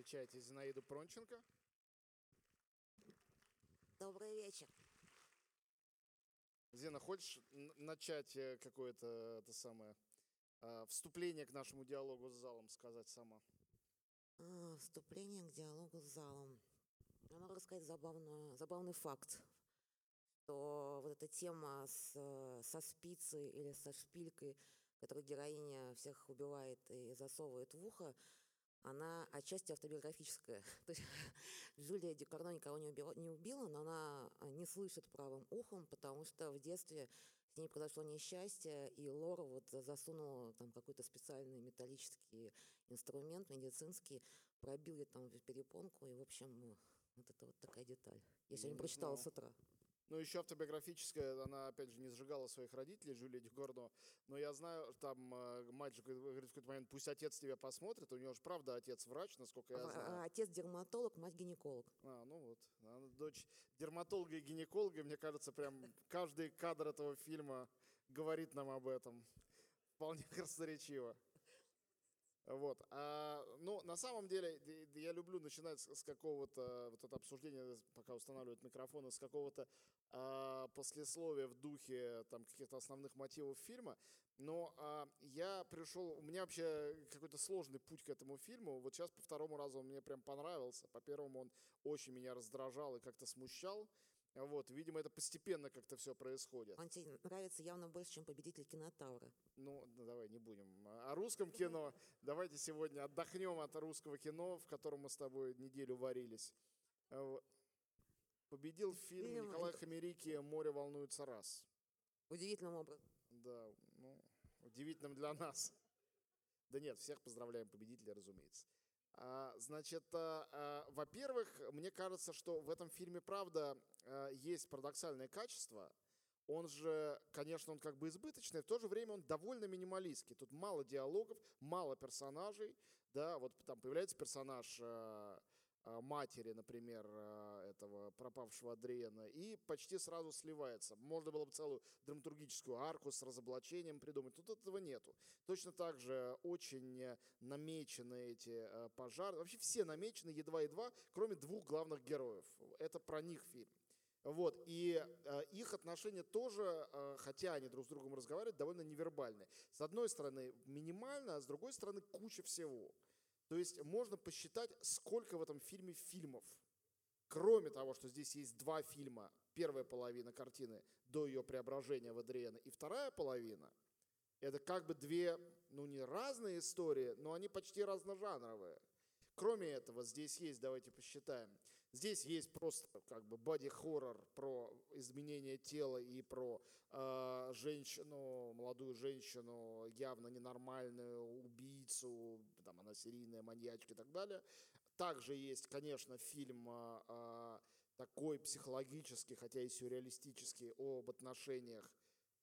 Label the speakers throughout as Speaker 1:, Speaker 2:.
Speaker 1: Встречайте Зинаиду Пронченко.
Speaker 2: Добрый вечер.
Speaker 1: Зина, хочешь начать э, какое-то это самое а, вступление к нашему диалогу с залом сказать сама?
Speaker 2: А, Вступление к диалогу с залом. Я могу рассказать забавную, забавный факт, что вот эта тема с, э, со спицей или со шпилькой, которую героиня всех убивает и засовывает в ухо, она отчасти автобиографическая. То есть Джулия Декарно никого не убила, не убила, но она а, не слышит правым ухом, потому что в детстве с ней произошло несчастье, и Лора вот засунула там какой-то специальный металлический инструмент медицинский, пробил ей там перепонку, и, в общем, вот это вот такая деталь. Я сегодня прочитала
Speaker 1: ну.
Speaker 2: с утра.
Speaker 1: Ну, еще автобиографическая, она, опять же, не сжигала своих родителей, Жюли Дюгорно. Но я знаю, там э, мальчик говорит в какой-то момент, пусть отец тебя посмотрит. У него же, правда, отец врач, насколько я
Speaker 2: А-
Speaker 1: знаю.
Speaker 2: а Отец дерматолог, мать гинеколог.
Speaker 1: А, ну вот. Она дочь дерматолога и гинеколога, мне кажется, прям каждый кадр этого фильма говорит нам об этом. Вполне красноречиво. Вот. А, ну, на самом деле, я люблю начинать с какого-то, вот это обсуждение, пока устанавливают микрофоны, с какого-то а, послесловия в духе там каких-то основных мотивов фильма. Но а, я пришел, у меня вообще какой-то сложный путь к этому фильму. Вот сейчас по второму разу он мне прям понравился. По первому он очень меня раздражал и как-то смущал. Вот, видимо, это постепенно как-то все происходит.
Speaker 2: Он тебе нравится явно больше, чем победитель кинотавра.
Speaker 1: Ну, да давай не будем о русском кино. Давайте сегодня отдохнем от русского кино, в котором мы с тобой неделю варились. Вот. Победил фильм
Speaker 2: Фильм-
Speaker 1: Николая Хамерики «Море волнуется раз».
Speaker 2: Удивительным образом.
Speaker 1: Да, ну, удивительным для нас. Да нет, всех поздравляем победителя, разумеется. А, значит, а, а, во-первых, мне кажется, что в этом фильме, правда, есть парадоксальное качество. Он же, конечно, он как бы избыточный, в то же время он довольно минималистский. Тут мало диалогов, мало персонажей. Да, вот там появляется персонаж матери, например, а, этого пропавшего Адриена, и почти сразу сливается. Можно было бы целую драматургическую арку с разоблачением придумать. Тут этого нету. Точно так же очень э, намечены эти э, пожары. Вообще все намечены едва-едва, кроме двух главных героев. Это про них фильм. Вот, и э, их отношения тоже, э, хотя они друг с другом разговаривают, довольно невербальные. С одной стороны минимально, а с другой стороны куча всего. То есть можно посчитать, сколько в этом фильме фильмов. Кроме того, что здесь есть два фильма, первая половина картины до ее преображения в Адриена, и вторая половина, это как бы две, ну не разные истории, но они почти разножанровые. Кроме этого, здесь есть, давайте посчитаем, здесь есть просто как бы боди-хоррор про изменение тела и про э, женщину, молодую женщину, явно ненормальную, убийцу, там она серийная маньячка и так далее. Также есть, конечно, фильм э, э, такой психологический, хотя и сюрреалистический, об отношениях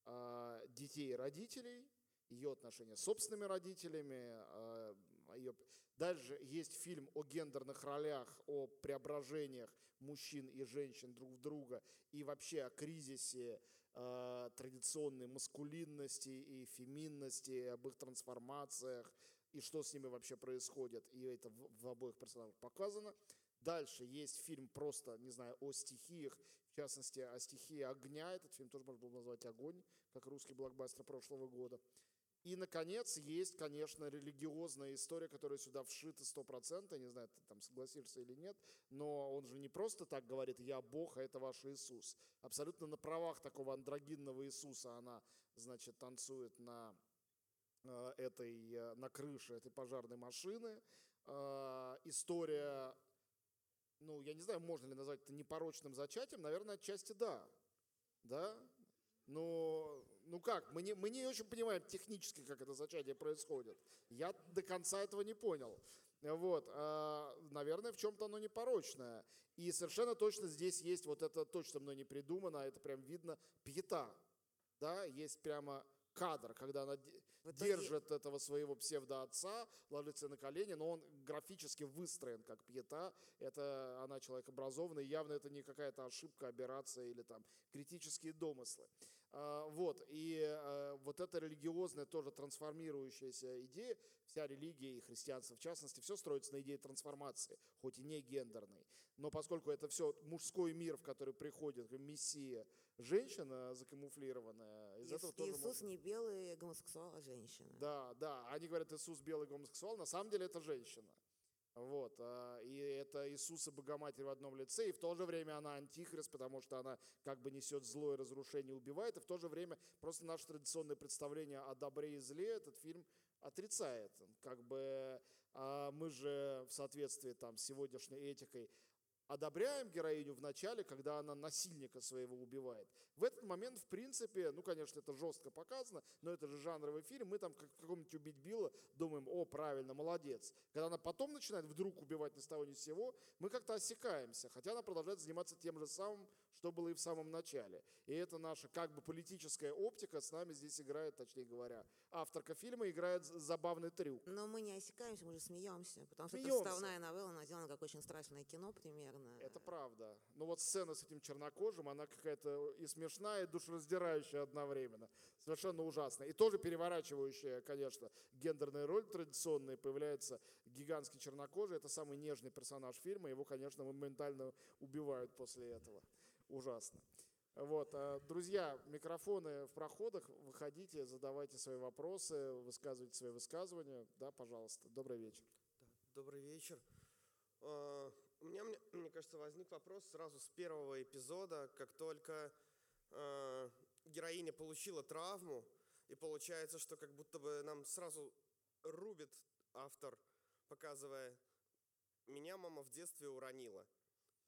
Speaker 1: э, детей и родителей, ее отношения с собственными родителями. э, ее- Дальше есть фильм о гендерных ролях, о преображениях мужчин и женщин друг в друга и вообще о кризисе э, традиционной маскулинности и феминности, об их трансформациях и что с ними вообще происходит. И это в, в обоих персонажах показано. Дальше есть фильм просто, не знаю, о стихиях, в частности, о стихии огня. Этот фильм тоже можно было назвать «Огонь», как русский блокбастер прошлого года. И, наконец, есть, конечно, религиозная история, которая сюда вшита 100%. Не знаю, ты там согласишься или нет, но он же не просто так говорит «Я Бог, а это ваш Иисус». Абсолютно на правах такого андрогинного Иисуса она, значит, танцует на э, этой, э, на крыше этой пожарной машины. Э, История, ну, я не знаю, можно ли назвать это непорочным зачатием, наверное, отчасти да. Да? Ну, ну как, мы не, мы не очень понимаем технически, как это зачатие происходит. Я до конца этого не понял. Вот, а, наверное, в чем-то оно непорочное. И совершенно точно здесь есть вот это точно мной не придумано, это прям видно, пьета. Да, есть прямо кадр, когда она де-
Speaker 2: В итоге-
Speaker 1: держит этого своего псевдоотца, ложится на колени, но он графически выстроен как пьета. Это она человек образованный, явно это не какая-то ошибка, аберрация или там критические домыслы. А, Вот, и э, вот эта религиозная тоже трансформирующаяся идея, вся религия и христианство в частности, все строится на идее трансформации, хоть и не гендерной. Но поскольку это все мужской мир, в который приходит мессия, женщина закамуфлированная, из
Speaker 2: Ис-
Speaker 1: этого тоже
Speaker 2: Иисус
Speaker 1: можно-
Speaker 2: не белый гомосексуал, а женщина.
Speaker 1: Да, да, они говорят, Иисус белый гомосексуал, на самом деле это женщина. Вот, а, и это Иисус и Богоматерь в одном лице, и в то же время она антихрист, потому что она как бы несет зло и разрушение, убивает, и в то же время просто наше традиционное представление о добре и зле этот фильм отрицает. Как бы а мы же в соответствии там с сегодняшней этикой одобряем героиню в начале, когда она насильника своего убивает. В этот момент, в принципе, ну, конечно, это жестко показано, но это же жанровый фильм, мы там как в каком-нибудь «Убить Билла» думаем, о, правильно, молодец. Когда она потом начинает вдруг убивать ни с того ни с сего, мы как-то осекаемся, хотя она продолжает заниматься тем же самым, что было и в самом начале. И это наша как бы политическая оптика с нами здесь играет, точнее говоря, авторка фильма играет забавный трюк.
Speaker 2: Но мы не осекаемся, мы же смеемся, потому что
Speaker 1: Смеемся.
Speaker 2: это вставная новелла, она сделана как очень страшное кино примерно.
Speaker 1: Это правда. Но вот сцена с этим чернокожим, она какая-то и смешная, и душераздирающая одновременно. Совершенно ужасная. И тоже переворачивающая, конечно, гендерные роли традиционные. Появляется гигантский чернокожий. Это самый нежный персонаж фильма. Его, конечно, моментально убивают после этого. Ужасно. Вот, а, друзья, микрофоны в проходах, выходите, задавайте свои вопросы, высказывайте свои высказывания. Да, пожалуйста. Добрый вечер.
Speaker 3: Добрый вечер. А, У меня, мне, мне кажется, возник вопрос сразу с первого эпизода, как только а, героиня получила травму, и получается, что как будто бы нам сразу рубит автор, показывая, меня мама в детстве уронила.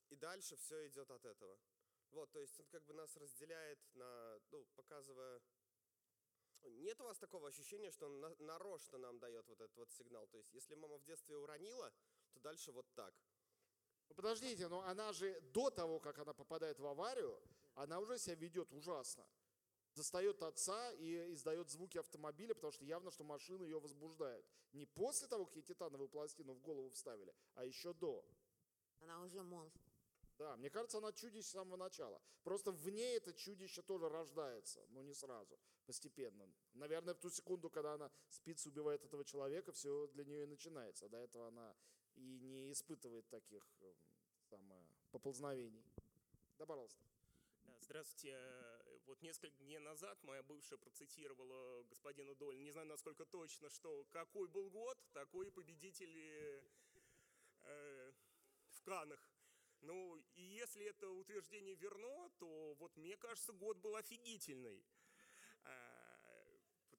Speaker 3: И дальше все идет от этого. Вот, то есть он как бы нас разделяет на, ну, показывая нет у вас такого ощущения, что он на- нарочно нам дает вот этот вот сигнал? То есть, если мама в детстве уронила, то дальше вот так.
Speaker 1: Ну, Подождите, но она же до того, как она попадает в аварию, она уже себя ведет ужасно. Достает отца и издает звуки автомобиля, потому что явно, что машины ее возбуждают. Не после того, как ей титановую пластину в голову вставили, а еще до.
Speaker 2: Она уже монстр.
Speaker 1: Да, мне кажется, она чудище с самого начала. Просто в ней это чудище тоже рождается, но не сразу, постепенно. Наверное, в ту секунду, когда она спится, убивает этого человека, все для нее и начинается. До этого она и не испытывает таких эм, самое, поползновений. Да, пожалуйста.
Speaker 4: Здравствуйте. Э, Вот несколько дней назад моя бывшая процитировала господина Доль, не знаю насколько точно, что какой был год, такой и победители э, в Канах. Ну, и если это утверждение верно, то вот мне кажется, год был офигительный. Э,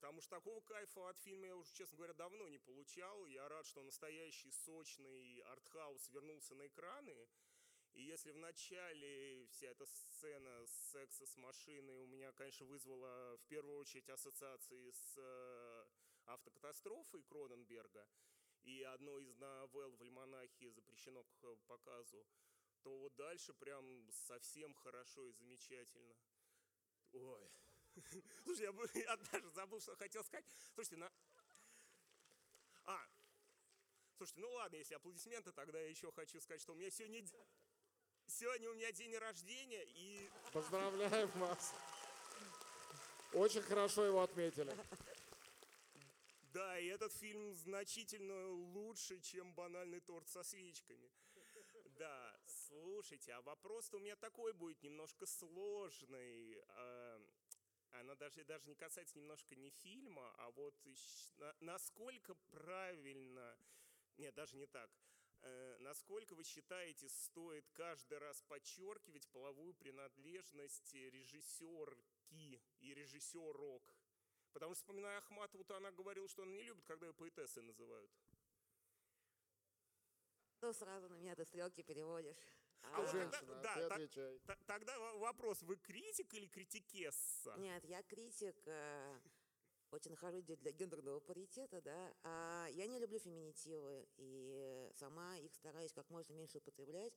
Speaker 4: Потому что такого кайфа от фильма я уже, честно говоря, давно не получал. Я рад, что настоящий сочный артхаус вернулся на экраны. И если в начале вся эта сцена секса с машиной у меня, конечно, вызвала в первую очередь ассоциации с э, автокатастрофой Кроненберга и одной из новелл в «Альманахе» запрещено к показу, то вот дальше прям совсем хорошо и замечательно. Ой. Слушай, я, я даже забыл, что хотел сказать. Слушайте, на... А, слушайте, ну ладно, если аплодисменты, тогда я еще хочу сказать, что у меня сегодня... Сегодня у меня день рождения, и
Speaker 1: Поздравляем вас. Очень хорошо его отметили.
Speaker 4: да, и этот фильм значительно лучше, чем банальный торт со свечками. Слушайте, а вопрос-то у меня такой будет немножко сложный. А, Она даже, даже не касается немножко не фильма, а вот насколько правильно, нет, даже не так, Э, насколько вы считаете, стоит каждый раз подчеркивать половую принадлежность режиссерки и режиссерок? Потому что, вспоминая Ахматову, то она говорила, что она не любит, когда ее поэтессой называют.
Speaker 2: То сразу на меня ты стрелки переводишь.
Speaker 4: А
Speaker 1: Ты
Speaker 4: вот
Speaker 2: А,
Speaker 4: тогда-
Speaker 1: женщина,
Speaker 4: да,
Speaker 1: ты
Speaker 4: так-
Speaker 1: отвечай.
Speaker 4: Т- Тогда во- вопрос, вы критик или критикесса?
Speaker 2: Нет, я критик, э, очень нахожусь для, для гендерного паритета, да. А я не люблю феминитивы, и сама их стараюсь как можно меньше употреблять,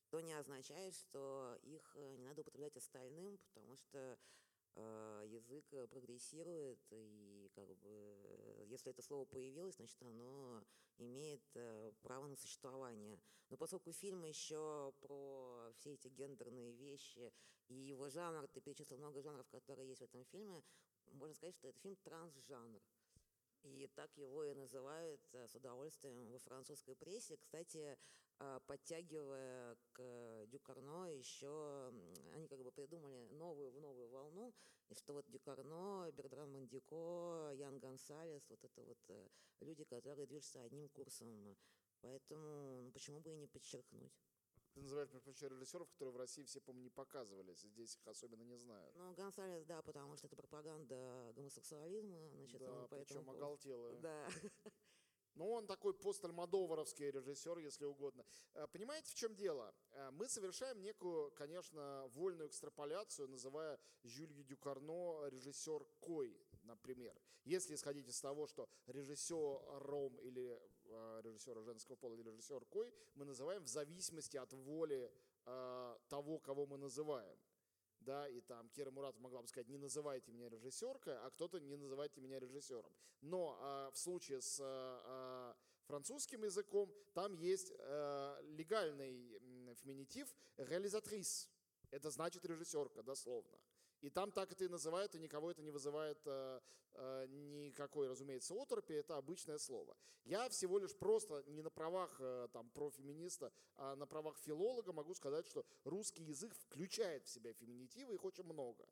Speaker 2: что не означает, что их э, не надо употреблять остальным, потому что э, язык э, прогрессирует, и как бы если это слово появилось, значит оно имеет э, право на существование. Но поскольку фильм еще про все эти гендерные вещи и его жанр, ты перечислил много жанров, которые есть в этом фильме, можно сказать, что это фильм трансжанр. И так его и называют э, с удовольствием во французской прессе. Кстати, подтягивая к Дюкарно еще, они как бы придумали новую в новую волну, и что вот Дюкарно, Бердран Мандико, Ян Гонсалес, вот это вот э, люди, которые движутся одним курсом. Поэтому ну, почему бы и не подчеркнуть.
Speaker 1: Ты называешь предпочтение режиссеров, которые в России все, по-моему, не показывались. Здесь их особенно не знают.
Speaker 2: Ну, Гонсалес, да, потому что это пропаганда гомосексуализма. Значит,
Speaker 1: да,
Speaker 2: он
Speaker 1: причем
Speaker 2: поэтому...
Speaker 1: оголтелая.
Speaker 2: Да.
Speaker 1: Ну, он такой постальмодоваровский режиссер, если угодно. Э, Понимаете, в чем дело? Э, Мы совершаем некую, конечно, вольную экстраполяцию, называя Жюлью Дюкарно режиссер Кой, например. Если исходить из того, что режиссером или э, режиссера женского пола или режиссер Кой мы называем в зависимости от воли того, кого мы называем. Да, и там Кира Мурат могла бы сказать, не называйте меня режиссеркой, а кто-то не называйте меня режиссером. Но э, в случае с э, французским языком там есть э, легальный феминитив реализатрис. Это значит режиссерка, дословно. И там так это и называют, и никого это не вызывает э, э, никакой, разумеется, оторопи, это обычное слово. Я всего лишь просто не на правах э, там, профеминиста, а на правах филолога могу сказать, что русский язык включает в себя феминитивы, их очень много.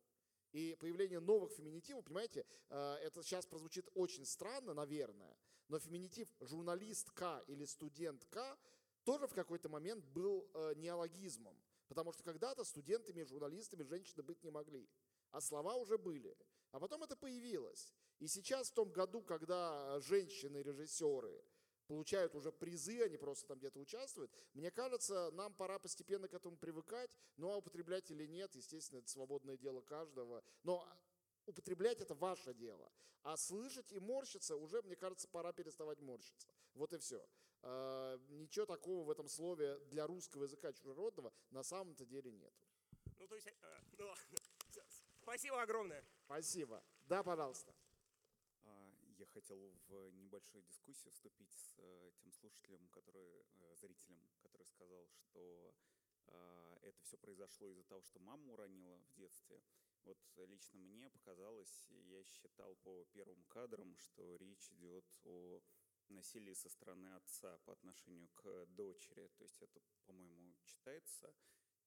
Speaker 1: И появление новых феминитивов, понимаете, э, это сейчас прозвучит очень странно, наверное, но феминитив журналистка или студентка тоже в какой-то момент был э, неологизмом. Потому что когда-то студентами, журналистами женщины быть не могли. А слова уже были. А потом это появилось. И сейчас в том году, когда женщины-режиссеры получают уже призы, они просто там где-то участвуют, мне кажется, нам пора постепенно к этому привыкать. Ну а употреблять или нет, естественно, это свободное дело каждого. Но употреблять это ваше дело. А слышать и морщиться уже, мне кажется, пора переставать морщиться. Вот и все. Ничего такого в этом слове для русского языка чужеродного на самом-то деле нет.
Speaker 4: Ну, то есть, э, ну ладно. Всё. Спасибо огромное.
Speaker 1: Спасибо. Да, пожалуйста.
Speaker 5: А, Я хотел в небольшую дискуссию вступить с э, тем слушателем, который, э, зрителем, который сказал, что а, это все произошло из-за того, что маму уронила в детстве. Вот лично мне показалось, я считал по первым кадрам, что речь идет о насилии со стороны отца по отношению к дочери. То есть это, по-моему, читается.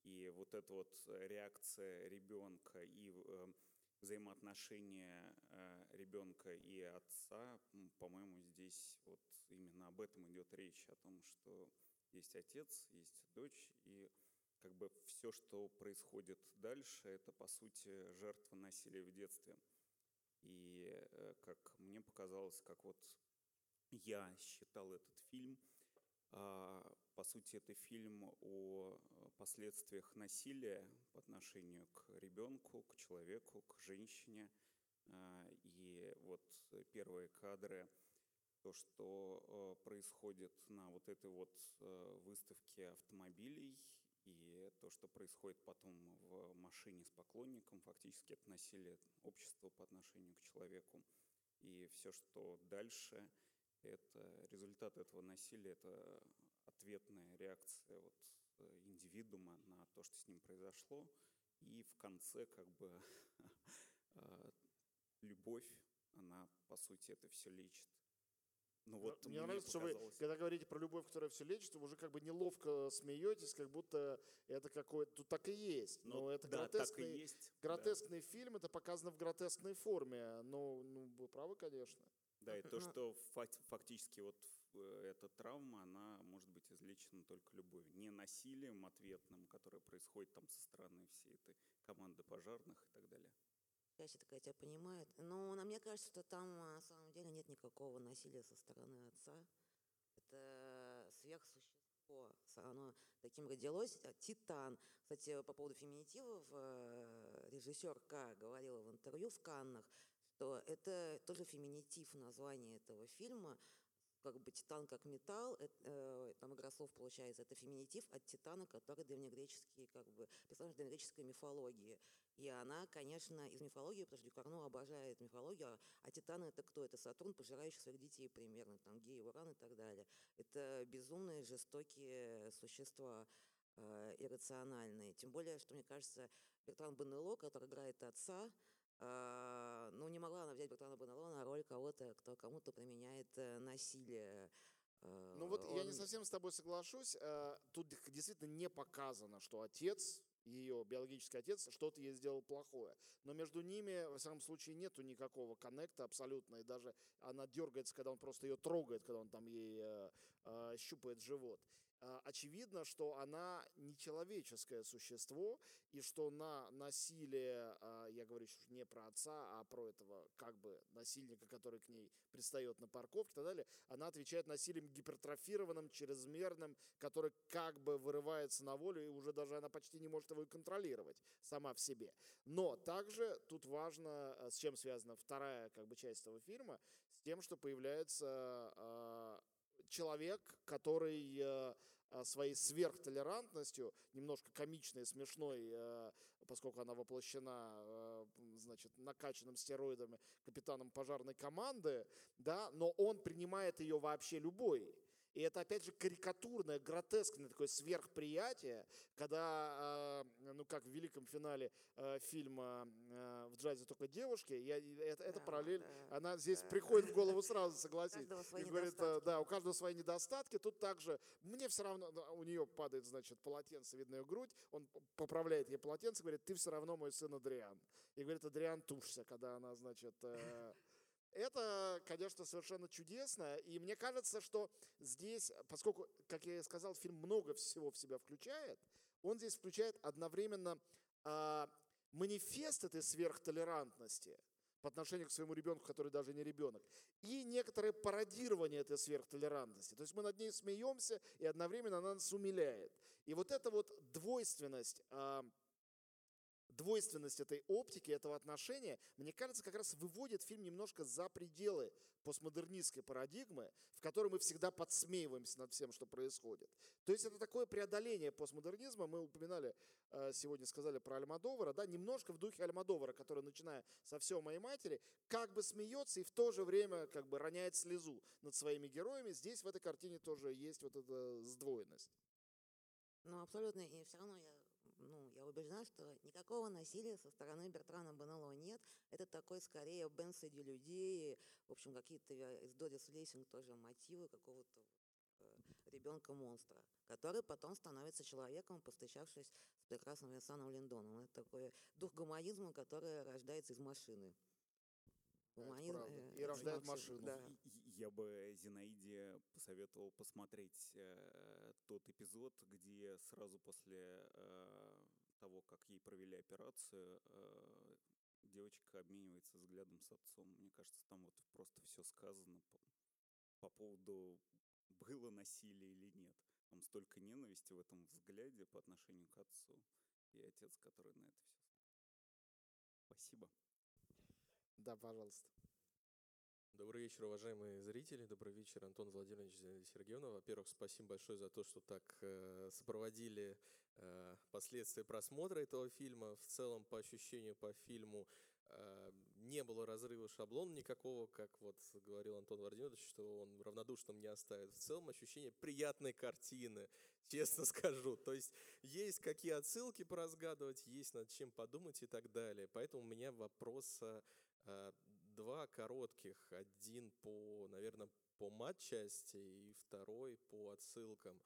Speaker 5: И вот эта вот реакция ребенка и э, взаимоотношения э, ребенка и отца, по-моему, здесь вот именно об этом идет речь, о том, что есть отец, есть дочь, и как бы все, что происходит дальше, это, по сути, жертва насилия в детстве. И э, как мне показалось, как вот я считал этот фильм, а, по сути, это фильм о э, последствиях насилия по отношению к ребенку, к человеку, к женщине. А, И вот первые кадры, то, что э, происходит на вот этой вот э, выставке автомобилей, и то, что происходит потом в машине с поклонником, фактически это насилие общества по отношению к человеку. И все, что дальше, это результат этого насилия, это ответная реакция вот э, индивидуума на то, что с ним произошло. И в конце как бы э, любовь, она по сути это все лечит. Ну вот
Speaker 1: Мне нравится, что вы,
Speaker 5: показалось.
Speaker 1: когда говорите про любовь, которая все лечит, вы уже как бы неловко смеетесь, как будто это какое-то... Тут так и есть.
Speaker 5: Ну,
Speaker 1: Но это
Speaker 5: да, так и
Speaker 1: гротескный,
Speaker 5: есть. да.
Speaker 1: гротескный фильм, это показано в гротескной форме. Но ну, вы правы, конечно.
Speaker 5: Да, и то, что фак- фактически вот э, эта травма, она может быть излечена только любовью. Не насилием ответным, которое происходит там со стороны всей этой команды пожарных и так далее.
Speaker 2: Чаще такая тебя понимает. Но на мне кажется, что там а, на самом деле нет никакого насилия со стороны отца. Это сверхсущество. Оно таким родилось. А, Титан. Кстати, по поводу феминитивов, э, режиссер К говорила в интервью в Каннах, что это тоже феминитив названия этого фильма. Как бы титан как металл, эт- э, там игра слов получается, это феминитив от титана, который древнегреческий, как бы, персонаж древнегреческой мифологии. И она, конечно, из мифологии, потому что Дюкарно обожает мифологию, а, а Титан это кто? Это Сатурн, пожирающий своих детей примерно, там геи, Уран и так далее. Это безумные, жестокие существа, э, иррациональные. Тем более, что, мне кажется, Бертран Бенело, который играет отца, а, ну, не могла она взять Бертрана Бонелло на роль кого-то, кто кому-то применяет э, насилие. Э,
Speaker 1: Ну вот я не
Speaker 2: он-
Speaker 1: совсем с тобой соглашусь. Э, Тут действительно не показано, что отец, ее биологический отец, что-то ей сделал плохое. Но между ними, во всяком случае, нету никакого коннекта абсолютно. И даже она дергается, когда он просто ее трогает, когда он там ей э, э, щупает живот. Э, Очевидно, что она нечеловеческое существо, и что на насилие, э, я говорю сейчас не про отца, а про этого как бы насильника, который к ней пристает на парковке и так далее, она отвечает насилием гипертрофированным, чрезмерным, который как бы вырывается на волю, и уже даже она почти не может его и контролировать сама в себе. Но также тут важно, э, с чем связана вторая как бы часть этого фильма, с тем, что появляется человек, который э, э, своей сверхтолерантностью, немножко комичной, смешной, э, поскольку она воплощена, значит, накачанным стероидами капитаном пожарной команды, да, но он принимает ее вообще любой. И это, опять же, карикатурное, гротескное такое сверхприятие, когда, э, ну, как в великом финале э, фильма э, «В джазе только девушки», я, это, это
Speaker 2: Да,
Speaker 1: параллель,
Speaker 2: да,
Speaker 1: она здесь
Speaker 2: да.
Speaker 1: приходит в голову сразу, согласись. И говорит, да, у каждого свои недостатки. Тут также, мне все равно, у нее падает, значит, полотенце, видно ее грудь, он поправляет ей полотенце, говорит, ты все равно мой сын Адриан. И говорит, Адриан, тушься, когда она, значит, э, это, конечно, совершенно чудесно. И мне кажется, что здесь, поскольку, как я и сказал, фильм много всего в себя включает, он здесь включает одновременно а, манифест этой сверхтолерантности по отношению к своему ребенку, который даже не ребенок, и некоторое пародирование этой сверхтолерантности. То есть мы над ней смеемся, и одновременно она нас умиляет. И вот эта вот двойственность, а, двойственность этой оптики, этого отношения, мне кажется, как раз выводит фильм немножко за пределы постмодернистской парадигмы, в которой мы всегда подсмеиваемся над всем, что происходит. То есть это такое преодоление постмодернизма. Мы упоминали, э, сегодня сказали про Альмадовара, да, немножко в духе Альмадовара, который, начиная со «Все моей матери», как бы смеется и в то же время как бы роняет слезу над своими героями. Здесь в этой картине тоже есть вот эта сдвоенность.
Speaker 2: Ну, абсолютно. И все равно я, ну, я убеждена, что никакого насилия со стороны Бертрана Бонелло нет. Это такой, скорее, Бен среди людей. В общем, какие-то э, из Дорис Лейсинг тоже мотивы какого-то ребенка-монстра, который потом становится человеком, повстречавшись с прекрасным Винсаном Линдоном. Это такой дух гуманизма, который рождается из машины. Гуманизм, э,
Speaker 1: И рождает машину.
Speaker 2: Да.
Speaker 5: И- Я бы Зинаиде посоветовал посмотреть э, тот эпизод, где сразу после э, того, как ей провели операцию, э, девочка обменивается взглядом с отцом. Мне кажется, там вот просто все сказано по, по поводу было насилие или нет. Там столько ненависти в этом взгляде по отношению к отцу и отец, который на это все. Спасибо.
Speaker 1: Да, пожалуйста.
Speaker 6: Добрый вечер, уважаемые зрители. Добрый вечер, Антон Владимирович Сергеевна. Во-первых, спасибо большое за то, что так э, сопроводили э, последствия просмотра этого фильма. В целом, по ощущению по фильму, э, не было разрыва шаблона никакого, как вот говорил Антон Владимирович, что он равнодушным не оставит. В целом, ощущение приятной картины, честно скажу. То есть, есть какие отсылки поразгадывать, есть над чем подумать и так далее. Поэтому у меня вопрос два коротких. Один по, наверное, по матчасти и второй по отсылкам.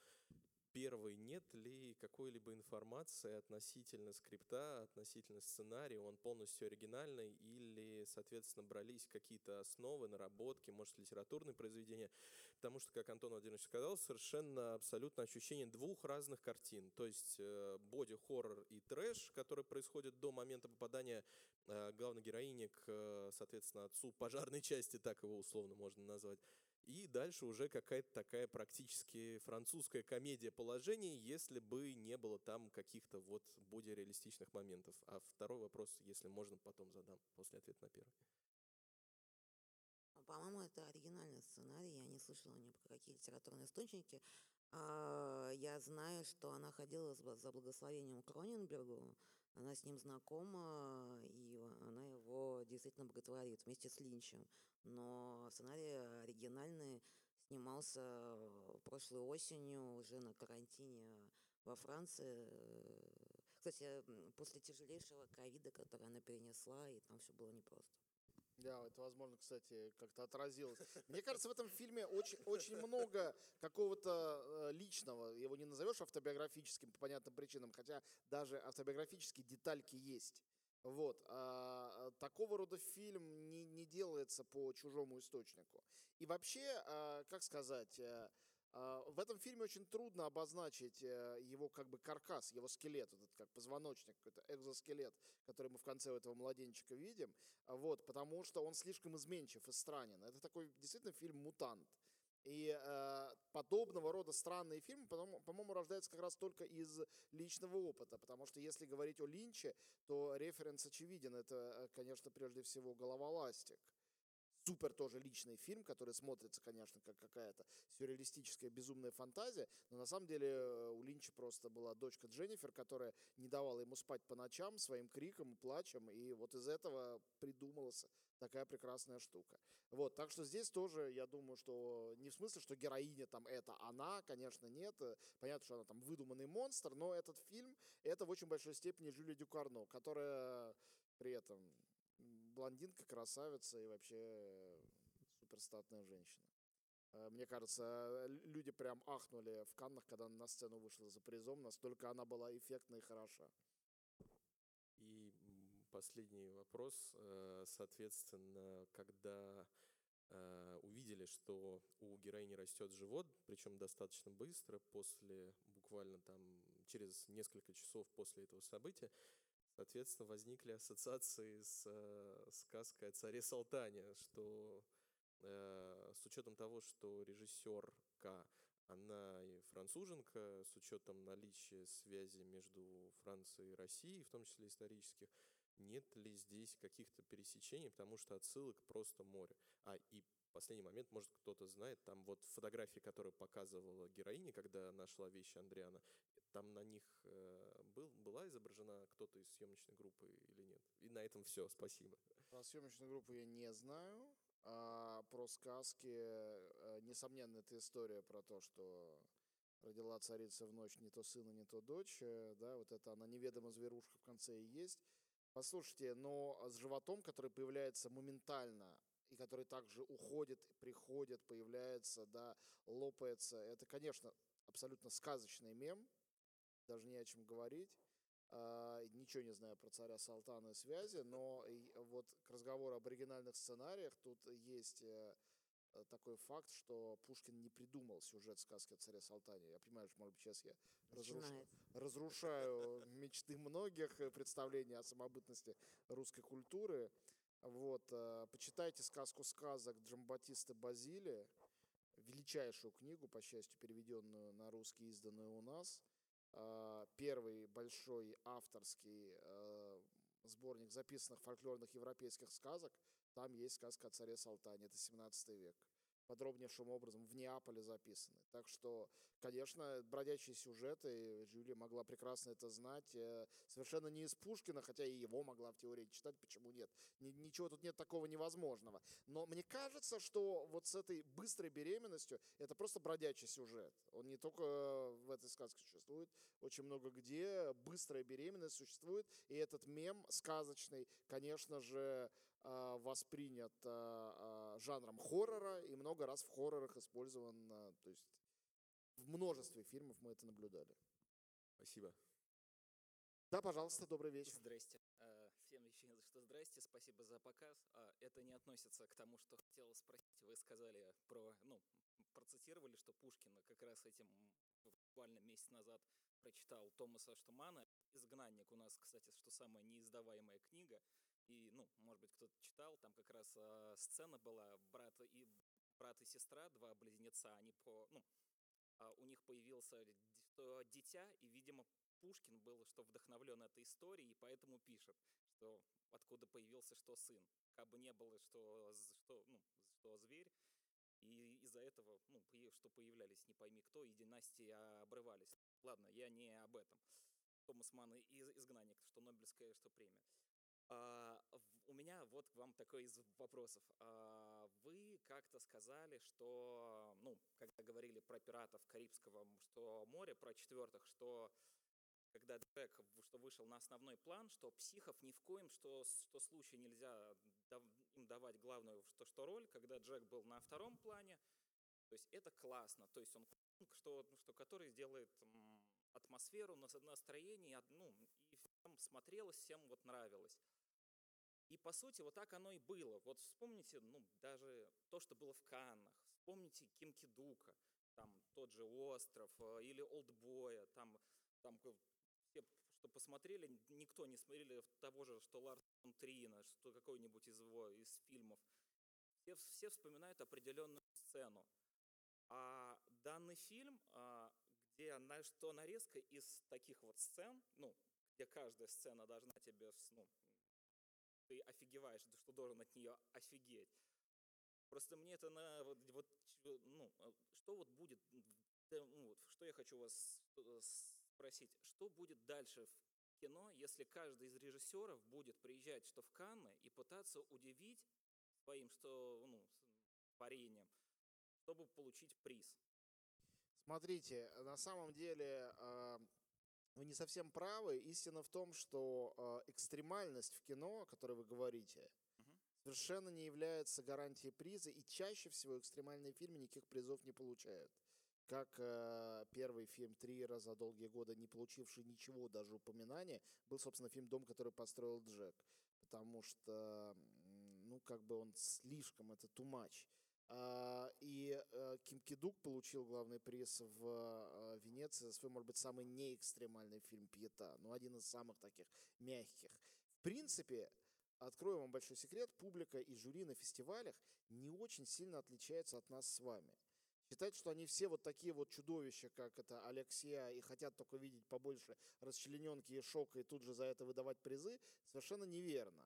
Speaker 6: Первый, нет ли какой-либо информации относительно скрипта, относительно сценария, он полностью оригинальный или, соответственно, брались какие-то основы, наработки, может, литературные произведения, потому что, как Антон Владимирович сказал, совершенно абсолютно ощущение двух разных картин, то есть э, боди-хоррор и трэш, который происходит до момента попадания э, главной героини к, э, соответственно, отцу пожарной части, так его условно можно назвать, и дальше уже какая-то такая практически французская комедия положений, если бы не было там каких-то вот более реалистичных моментов. А второй вопрос, если можно, потом задам после ответа на первый.
Speaker 2: По-моему, это оригинальный сценарий. Я не слышала ни про какие литературные источники. А, Я знаю, что она ходила за благословением Кроненбергу. Она с ним знакома, и она его действительно боготворит вместе с Линчем. Но сценарий оригинальный снимался прошлой осенью уже на карантине во Франции. Кстати, после тяжелейшего ковида, который она перенесла, и там все было непросто.
Speaker 1: Да, это, возможно, кстати, как-то отразилось. Мне кажется, в этом фильме очень, очень много какого-то э, личного. Его не назовешь автобиографическим по понятным причинам, хотя даже автобиографические детальки есть. Вот. А, такого рода фильм не, не делается по чужому источнику. И вообще, а, как сказать, а, в этом фильме очень трудно обозначить э, его как бы каркас, его скелет, этот как позвоночник, какой-то экзоскелет, который мы в конце этого младенчика видим, а, вот, потому что он слишком изменчив и странен. Это такой действительно фильм «Мутант». И э, подобного рода странные фильмы, по-моему, рождаются как раз только из личного опыта, потому что если говорить о Линче, то референс очевиден. Это, э, конечно, прежде всего «Головоластик» супер тоже личный фильм, который смотрится, конечно, как какая-то сюрреалистическая безумная фантазия, но на самом деле э, у Линча просто была дочка Дженнифер, которая не давала ему спать по ночам своим криком плачем, и вот из этого придумалась такая прекрасная штука. Вот, так что здесь тоже, я думаю, что не в смысле, что героиня там это она, конечно, нет. Понятно, что она там выдуманный монстр, но этот фильм, это в очень большой степени Жюли Дюкарно, которая при этом блондинка, красавица и вообще суперстатная женщина. Э, мне кажется, люди прям ахнули в Каннах, когда она на сцену вышла за призом, настолько она была эффектна и хороша.
Speaker 6: И последний вопрос. Э, соответственно, когда э, увидели, что у героини растет живот, причем достаточно быстро, после буквально там через несколько часов после этого события, Соответственно, возникли ассоциации с э, сказкой о царе Салтане, что э, с учетом того, что режиссерка, она и француженка, с учетом наличия связи между Францией и Россией, в том числе исторических, нет ли здесь каких-то пересечений, потому что отсылок просто море. А и последний момент, может кто-то знает, там вот фотографии, которые показывала героиня, когда нашла вещи Андриана, там на них э, был, была изображена кто-то из съемочной группы или нет? И на этом все, спасибо.
Speaker 1: Про съемочную группу я не знаю. А про сказки, э, несомненно, это история про то, что родила царица в ночь не то сына, не то дочь, э, да, вот это она неведома зверушка в конце и есть. Послушайте, но с животом, который появляется моментально, и который также уходит, приходит, появляется, да, лопается, это, конечно, абсолютно сказочный мем, даже не о чем говорить. А, ничего не знаю про царя Салтана и связи, но вот к разговору об оригинальных сценариях тут есть э, такой факт, что Пушкин не придумал сюжет сказки о царе Салтане. Я понимаю, что, может быть, сейчас я разруш... разрушаю мечты многих, э, представления о самобытности русской культуры. Вот, э, почитайте сказку сказок Джамбатиста Базили, величайшую книгу, по счастью, переведенную на русский, изданную у нас – первый большой авторский э, сборник записанных фольклорных европейских сказок. Там есть сказка о царе Салтане, это 17 век подробнейшим образом в Неаполе записаны. Так что, конечно, бродячие сюжеты, Жюли могла прекрасно это знать, э, совершенно не из Пушкина, хотя и его могла в теории читать, почему нет. Ничего тут нет такого невозможного. Но мне кажется, что вот с этой быстрой беременностью это просто бродячий сюжет. Он не только в этой сказке существует, очень много где быстрая беременность существует, и этот мем сказочный, конечно же, воспринят а, а, жанром хоррора и много раз в хоррорах использован, то есть в множестве фильмов мы это наблюдали.
Speaker 6: Спасибо.
Speaker 1: Да, пожалуйста, добрый вечер.
Speaker 7: Здрасте. Всем еще что здрасте, спасибо за показ. Это не относится к тому, что хотел спросить. Вы сказали про, ну, процитировали, что Пушкин как раз этим буквально месяц назад прочитал Томаса Штумана «Изгнанник» у нас, кстати, что самая неиздаваемая книга. И, ну, может быть, кто-то читал, там как раз э, сцена была, брат и, брат и сестра, два близнеца, они по, ну, э, у них появился дитя, и, видимо, Пушкин был, что вдохновлен этой историей, и поэтому пишет, что откуда появился, что сын. Как бы не было, что, что, ну, что зверь, и из-за этого, ну, что появлялись не пойми кто, и династии обрывались. Ладно, я не об этом. Томас Манн из «Изгнанник», что Нобелевская, что премия. А, у меня вот к вам такой из вопросов. А, вы как-то сказали, что, ну, когда говорили про пиратов Карибского что море, про четвертых, что когда Джек, что вышел на основной план, что психов ни в коем что, что случае нельзя им давать главную что, что роль, когда Джек был на втором плане, то есть это классно, то есть он что, что который сделает м, атмосферу, нас- настроение, ну, и всем смотрелось, всем вот нравилось. И по сути вот так оно и было. Вот вспомните, ну, даже то, что было в Каннах, вспомните Ким Кидука, там тот же «Остров» э, или «Олдбоя», там, там все, что посмотрели, никто не смотрели того же, что Ларс Трина, что какой-нибудь из его, из фильмов. Все, вс- все вспоминают определенную сцену. А данный фильм, а, где на, что нарезка из таких вот сцен, ну, где каждая сцена должна тебе, ну, ты офигеваешь, что должен от нее офигеть. Просто мне это на вот, вот ну, а что вот будет, ну, что я хочу вас э, спросить, что будет дальше в кино, если каждый из режиссеров будет приезжать что в Канны и пытаться удивить своим, что, ну, парением, чтобы получить приз.
Speaker 1: Смотрите, на самом деле а, вы не совсем правы. Истина в том, что а, экстремальность в кино, о которой вы говорите,
Speaker 7: Мгм.
Speaker 1: совершенно не является гарантией приза, и чаще всего экстремальные фильмы никаких призов не получают. Как э, первый фильм Триера за долгие годы, не получивший ничего, даже упоминания, был, собственно, фильм «Дом, который построил Джек». Потому что, ну, как бы он слишком, это too much. А, И э, Ким Кидук получил главный приз в э, Венеции за свой, может быть, самый неэкстремальный фильм «Пьета», ну, один из самых таких мягких. В принципе, открою вам большой секрет, публика и жюри на фестивалях не очень сильно отличаются от нас с вами. Считать, что они все вот такие вот чудовища, как это Алексея, и хотят только видеть побольше расчлененки и шока, и тут же за это выдавать призы, совершенно неверно.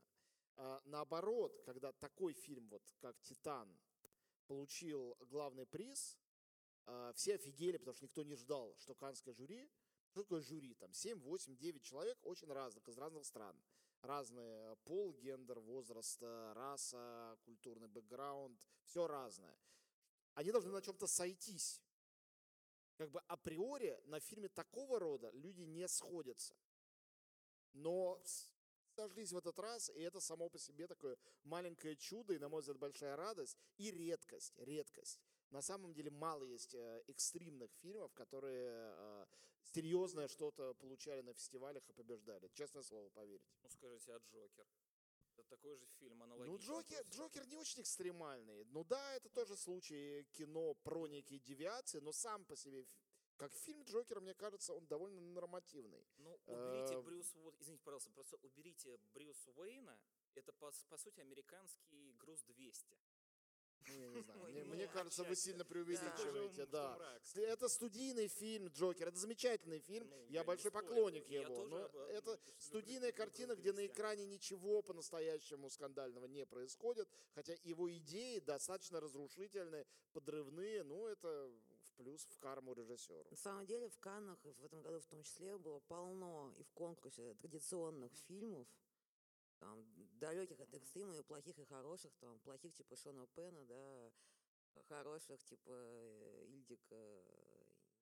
Speaker 1: А, наоборот, когда такой фильм, вот как «Титан», получил главный приз, а, все офигели, потому что никто не ждал, что канское жюри, что такое жюри, там 7, 8, 9 человек, очень разных, из разных стран. Разные пол, гендер, возраст, э, раса, культурный бэкграунд, все разное. Они должны на чем-то сойтись. Как бы априори на фильме такого рода люди не сходятся. Но сошлись в этот раз, и это само по себе такое маленькое чудо, и, на мой взгляд, большая радость, и редкость, редкость. На самом деле мало есть э, экстримных фильмов, которые э, серьезное что-то получали на фестивалях и побеждали. Честное слово, поверьте.
Speaker 7: Ну, скажите, а Джокер? Это такой же фильм,
Speaker 1: Ну,
Speaker 7: аналогичный.
Speaker 1: Джокер,
Speaker 7: просто.
Speaker 1: Джокер не очень экстремальный. Ну да, это тоже случай кино про некие девиации, но сам по себе, как фильм Джокер, мне кажется, он довольно нормативный.
Speaker 7: Ну, уберите
Speaker 1: Э,
Speaker 7: Брюс, вот, извините, пожалуйста, просто уберите Брюс Уэйна, это, по, по сути, американский груз 200.
Speaker 1: Ну, я не знаю. Мне,
Speaker 2: ну,
Speaker 1: мне кажется, вы сильно преувеличиваете, да. Это студийный фильм Джокер, это замечательный фильм,
Speaker 7: Ну,
Speaker 1: я, большой
Speaker 7: спорю.
Speaker 1: поклонник
Speaker 7: Я
Speaker 1: его. Но
Speaker 7: об-
Speaker 1: это студийная картина,
Speaker 7: «Груз
Speaker 1: где на
Speaker 7: 200».
Speaker 1: экране ничего по-настоящему скандального не происходит, хотя его идеи достаточно разрушительные, подрывные, ну это плюс в карму режиссеру.
Speaker 2: На самом деле в Каннах в этом году в том числе было полно и в конкурсе традиционных фильмов, там, далеких от экстрима, и плохих, и хороших, там, плохих типа Шона Пена, да, хороших типа э, Ильдика.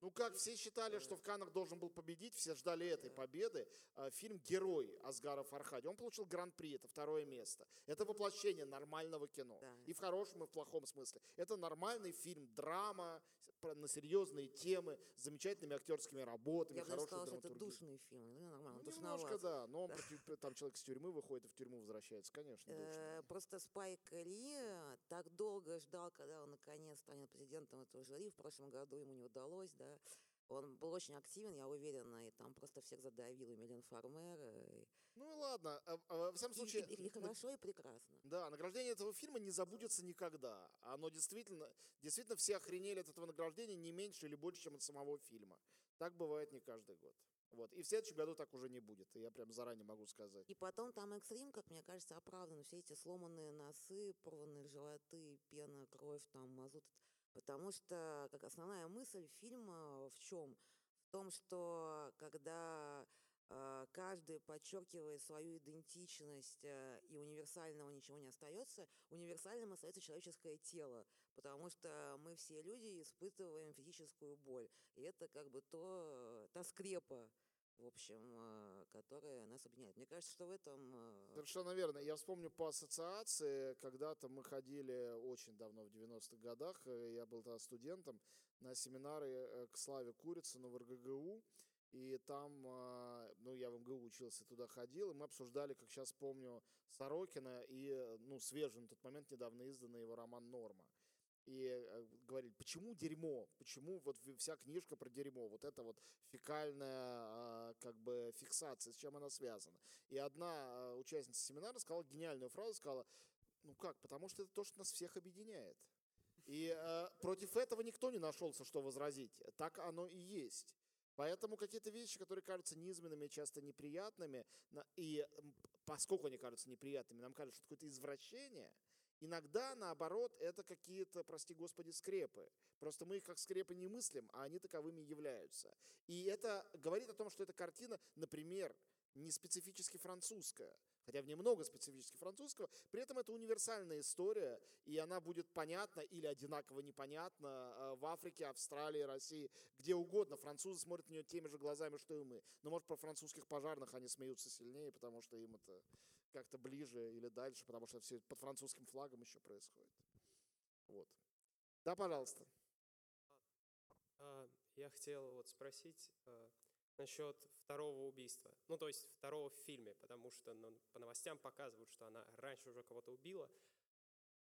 Speaker 1: Ну, как все считали, что в Каннах должен был победить, все ждали этой победы. Фильм «Герой» Асгара Фархади, он получил гран-при, это второе место. Это воплощение нормального кино.
Speaker 2: Да.
Speaker 1: И в хорошем, и в плохом смысле. Это нормальный фильм, драма на серьезные темы, с замечательными актерскими работами,
Speaker 2: Я
Speaker 1: хорошей
Speaker 2: сказала, что это
Speaker 1: драматургией.
Speaker 2: душный фильм. Ну, нормально,
Speaker 1: Ну, немножко, да, но он против- там человек из тюрьмы выходит в тюрьму возвращается, конечно,
Speaker 2: Э,
Speaker 1: душный.
Speaker 2: Просто Спайк Ли э, так долго ждал, когда он наконец станет президентом этого жюри. В прошлом году ему не удалось, да. Он был очень активен, я уверена, и там просто всех задавил, и Милен Фармер. и-
Speaker 1: Ну и ладно, а, а, во всяком
Speaker 2: и,
Speaker 1: случае...
Speaker 2: и- и
Speaker 1: на-
Speaker 2: хорошо, и прекрасно.
Speaker 1: Да, награждение этого фильма не забудется никогда. Оно действительно, действительно все охренели от этого награждения не меньше или больше, чем от самого фильма. Так бывает не каждый год. Вот. И в следующем году так уже не будет. Я прям заранее могу сказать.
Speaker 2: И потом там экстрим, как мне кажется, оправдан. Все эти сломанные носы, порванные животы, пена, кровь, там, мазут. Потому что как основная мысль фильма в чем? В том, что когда э, каждый подчеркивает свою идентичность э, и универсального ничего не остается, универсальным остается человеческое тело, потому что мы все люди испытываем физическую боль. И это как бы то, та скрепа, в общем, э, которое нас объединяет. Мне кажется, что в этом... э,
Speaker 1: Совершенно верно. Я вспомню по ассоциации, когда-то мы ходили очень давно, в 90-х годах, э, я был тогда студентом, на семинары э, к Славе Курицыну в РГГУ, и там, а, ну, я в МГУ учился, туда ходил, и мы обсуждали, как сейчас помню, Сорокина и, э, ну, свежий на тот момент недавно изданный его роман «Норма». И э, говорили, почему дерьмо, почему вот вся книжка про дерьмо, вот это вот фекальная а, как бы фиксация, с чем она связана. И одна а, участница семинара сказала гениальную фразу, сказала, ну как, потому что это то, что нас всех объединяет. И э, против этого никто не нашелся, что возразить. Так оно и есть. Поэтому какие-то вещи, которые кажутся низменными, часто неприятными, и поскольку они кажутся неприятными, нам кажется, что какое-то извращение, иногда, наоборот, это какие-то, прости господи, скрепы. Просто мы их как скрепы не мыслим, а они таковыми являются. И это говорит о том, что эта картина, например, не специфически французская, хотя в ней много специфически французского, при этом это универсальная история, и она будет понятна или одинаково непонятна э, в Африке, Австралии, России, где угодно. Французы смотрят на нее теми же глазами, что и мы. Но, может, про французских пожарных они смеются сильнее, потому что им это как-то ближе или дальше, потому что все под французским флагом еще происходит. Вот. Да, пожалуйста.
Speaker 8: А, Я хотел вот спросить а, насчет второго убийства. Ну, то есть второго в фильме, потому что ну, по новостям показывают, что она раньше уже кого-то убила.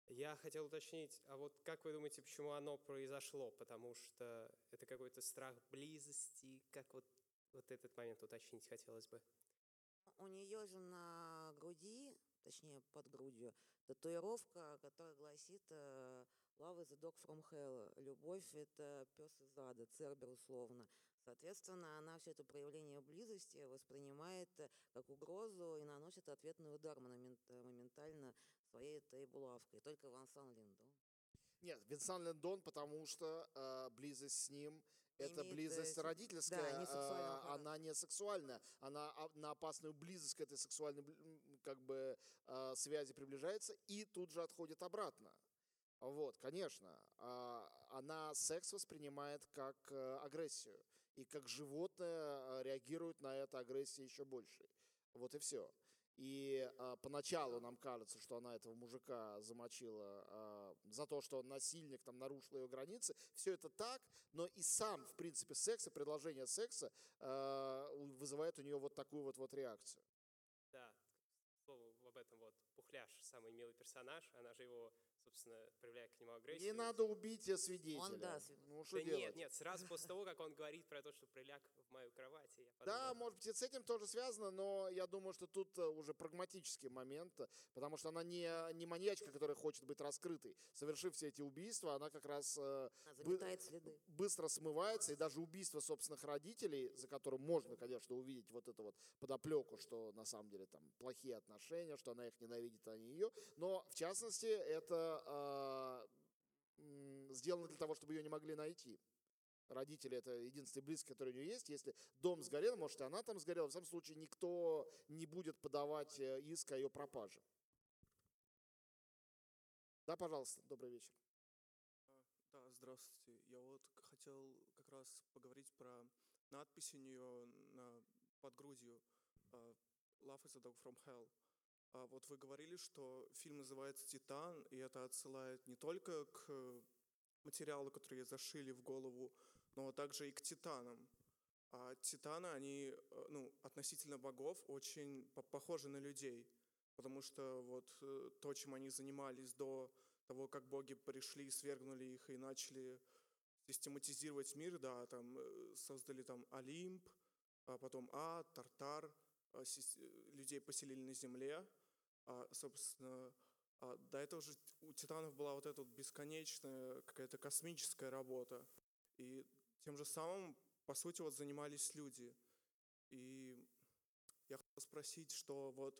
Speaker 8: Я хотел уточнить, а вот как вы думаете, почему оно произошло? Потому что это какой-то страх близости, как вот, вот этот момент уточнить хотелось бы.
Speaker 2: У нее же на груди, точнее под грудью, татуировка, которая гласит э, Love is a dog from hell. Любовь — это пес из ада, цербер условно. Соответственно, она все это проявление близости воспринимает э, как угрозу и наносит ответный удар э, моментально своей этой булавкой. Только Ван Сан Линдон.
Speaker 1: Нет, Винсан Лендон, потому что э, близость с ним это
Speaker 2: Имеет, э,
Speaker 1: близость
Speaker 2: се-
Speaker 1: родительская,
Speaker 2: да, не
Speaker 1: э, она не сексуальная, она а- на опасную близость к этой сексуальной как бы э, связи приближается и тут же отходит обратно. Вот, конечно, а, она секс воспринимает как э, агрессию и как животное э, реагирует на это агрессией еще больше. Вот и все. И а, поначалу нам кажется, что она этого мужика замочила а, за то, что он насильник, там нарушил ее границы. Все это так, но и сам, в принципе, секс и предложение секса а, вызывает у нее вот такую вот, вот реакцию.
Speaker 8: Да, к слову об этом вот. Пухляш, самый милый персонаж, она же его, собственно, проявляет к нему агрессию.
Speaker 1: Не надо убить э, свидетеля.
Speaker 2: Он, да,
Speaker 1: Ну, что
Speaker 8: Да
Speaker 1: делать?
Speaker 8: нет, нет, сразу после того, как он говорит про то, что приляг в мою кровать, я
Speaker 1: Да,
Speaker 8: подумал,
Speaker 1: может быть, и с этим тоже связано, но я думаю, что тут э, уже прагматический момент, потому что она не, не маньячка, которая хочет быть раскрытой. Совершив все эти убийства, она как раз э,
Speaker 2: Она
Speaker 1: бы-
Speaker 2: следы.
Speaker 1: быстро смывается, и даже убийство собственных родителей, за которым можно, конечно, увидеть вот эту вот подоплеку, что на самом деле там плохие отношения, что она их ненавидит, а не ее. Но, в частности, это а, м, сделано для того, чтобы ее не могли найти. Родители — это единственные близкие, которые у нее есть. Если дом сгорел, может, и она там сгорела. В самом случае никто не будет подавать э, иск о ее пропаже. Да, пожалуйста, добрый вечер.
Speaker 9: Да, здравствуйте. Я вот хотел как раз поговорить про надпись у нее на, под грудью а, «Love is a dog from hell». А вот вы говорили, что фильм называется «Титан», и это отсылает не только к материалу, который зашили в голову, но также и к титанам. А титаны, они, э, ну, относительно богов, очень по- похожи на людей, потому что вот э, то, чем они занимались до того, как боги пришли, свергнули их и начали систематизировать мир, да, там э, создали там Олимп, а потом Тартар, а, э, людей поселили на земле, а, собственно, а, до этого же у титанов была вот эта бесконечная какая-то космическая работа, и тем же самым, по сути, вот занимались люди. И я хотел спросить, что вот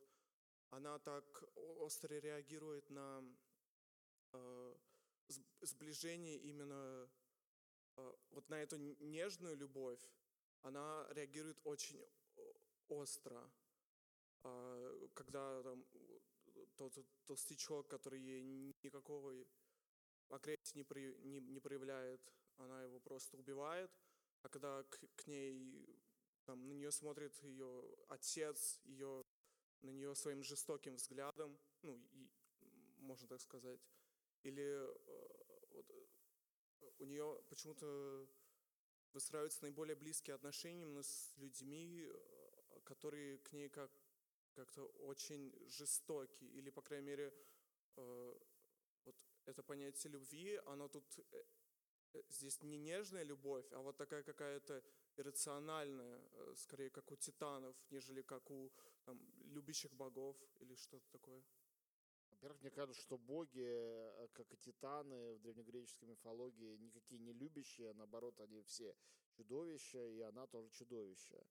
Speaker 9: она так остро реагирует на э, сб- сближение именно э, вот на эту нежную любовь, она реагирует очень остро. А, Когда там тот толстячок, который ей никакого агрессии не, при- не, не проявляет, она его просто убивает, а когда к, к ней там на нее смотрит ее отец, ее на нее своим жестоким взглядом, ну, и, можно так сказать. Или э, вот, э, у нее почему-то выстраиваются наиболее близкие отношения именно с людьми, э, которые к ней как, как-то очень жестоки. Или, по крайней мере, э, вот это понятие любви, оно тут э, э, здесь не нежная любовь, а вот такая какая-то иррациональная, скорее как у титанов, нежели как у там, любящих богов или что-то такое.
Speaker 1: Во-первых, мне кажется, что боги, как и титаны в древнегреческой мифологии, никакие не любящие, наоборот, они все чудовища, и она тоже чудовище.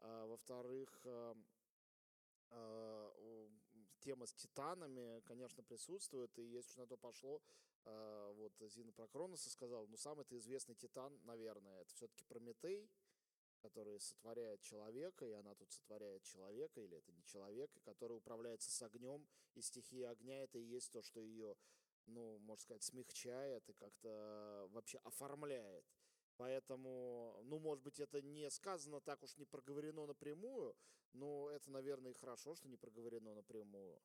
Speaker 1: А, во-вторых, а, а, тема с титанами, конечно, присутствует, и если уж на то пошло, а, вот Зина про Кроноса сказала, ну, самый-то известный титан, наверное, это все-таки Прометей, который сотворяет человека, и она тут сотворяет человека, или это не человек, который управляется с огнем, и стихия огня это и есть то, что ее, ну, можно сказать, смягчает и как-то вообще оформляет. Поэтому, ну, может быть, это не сказано так уж не проговорено напрямую, но это, наверное, и хорошо, что не проговорено напрямую.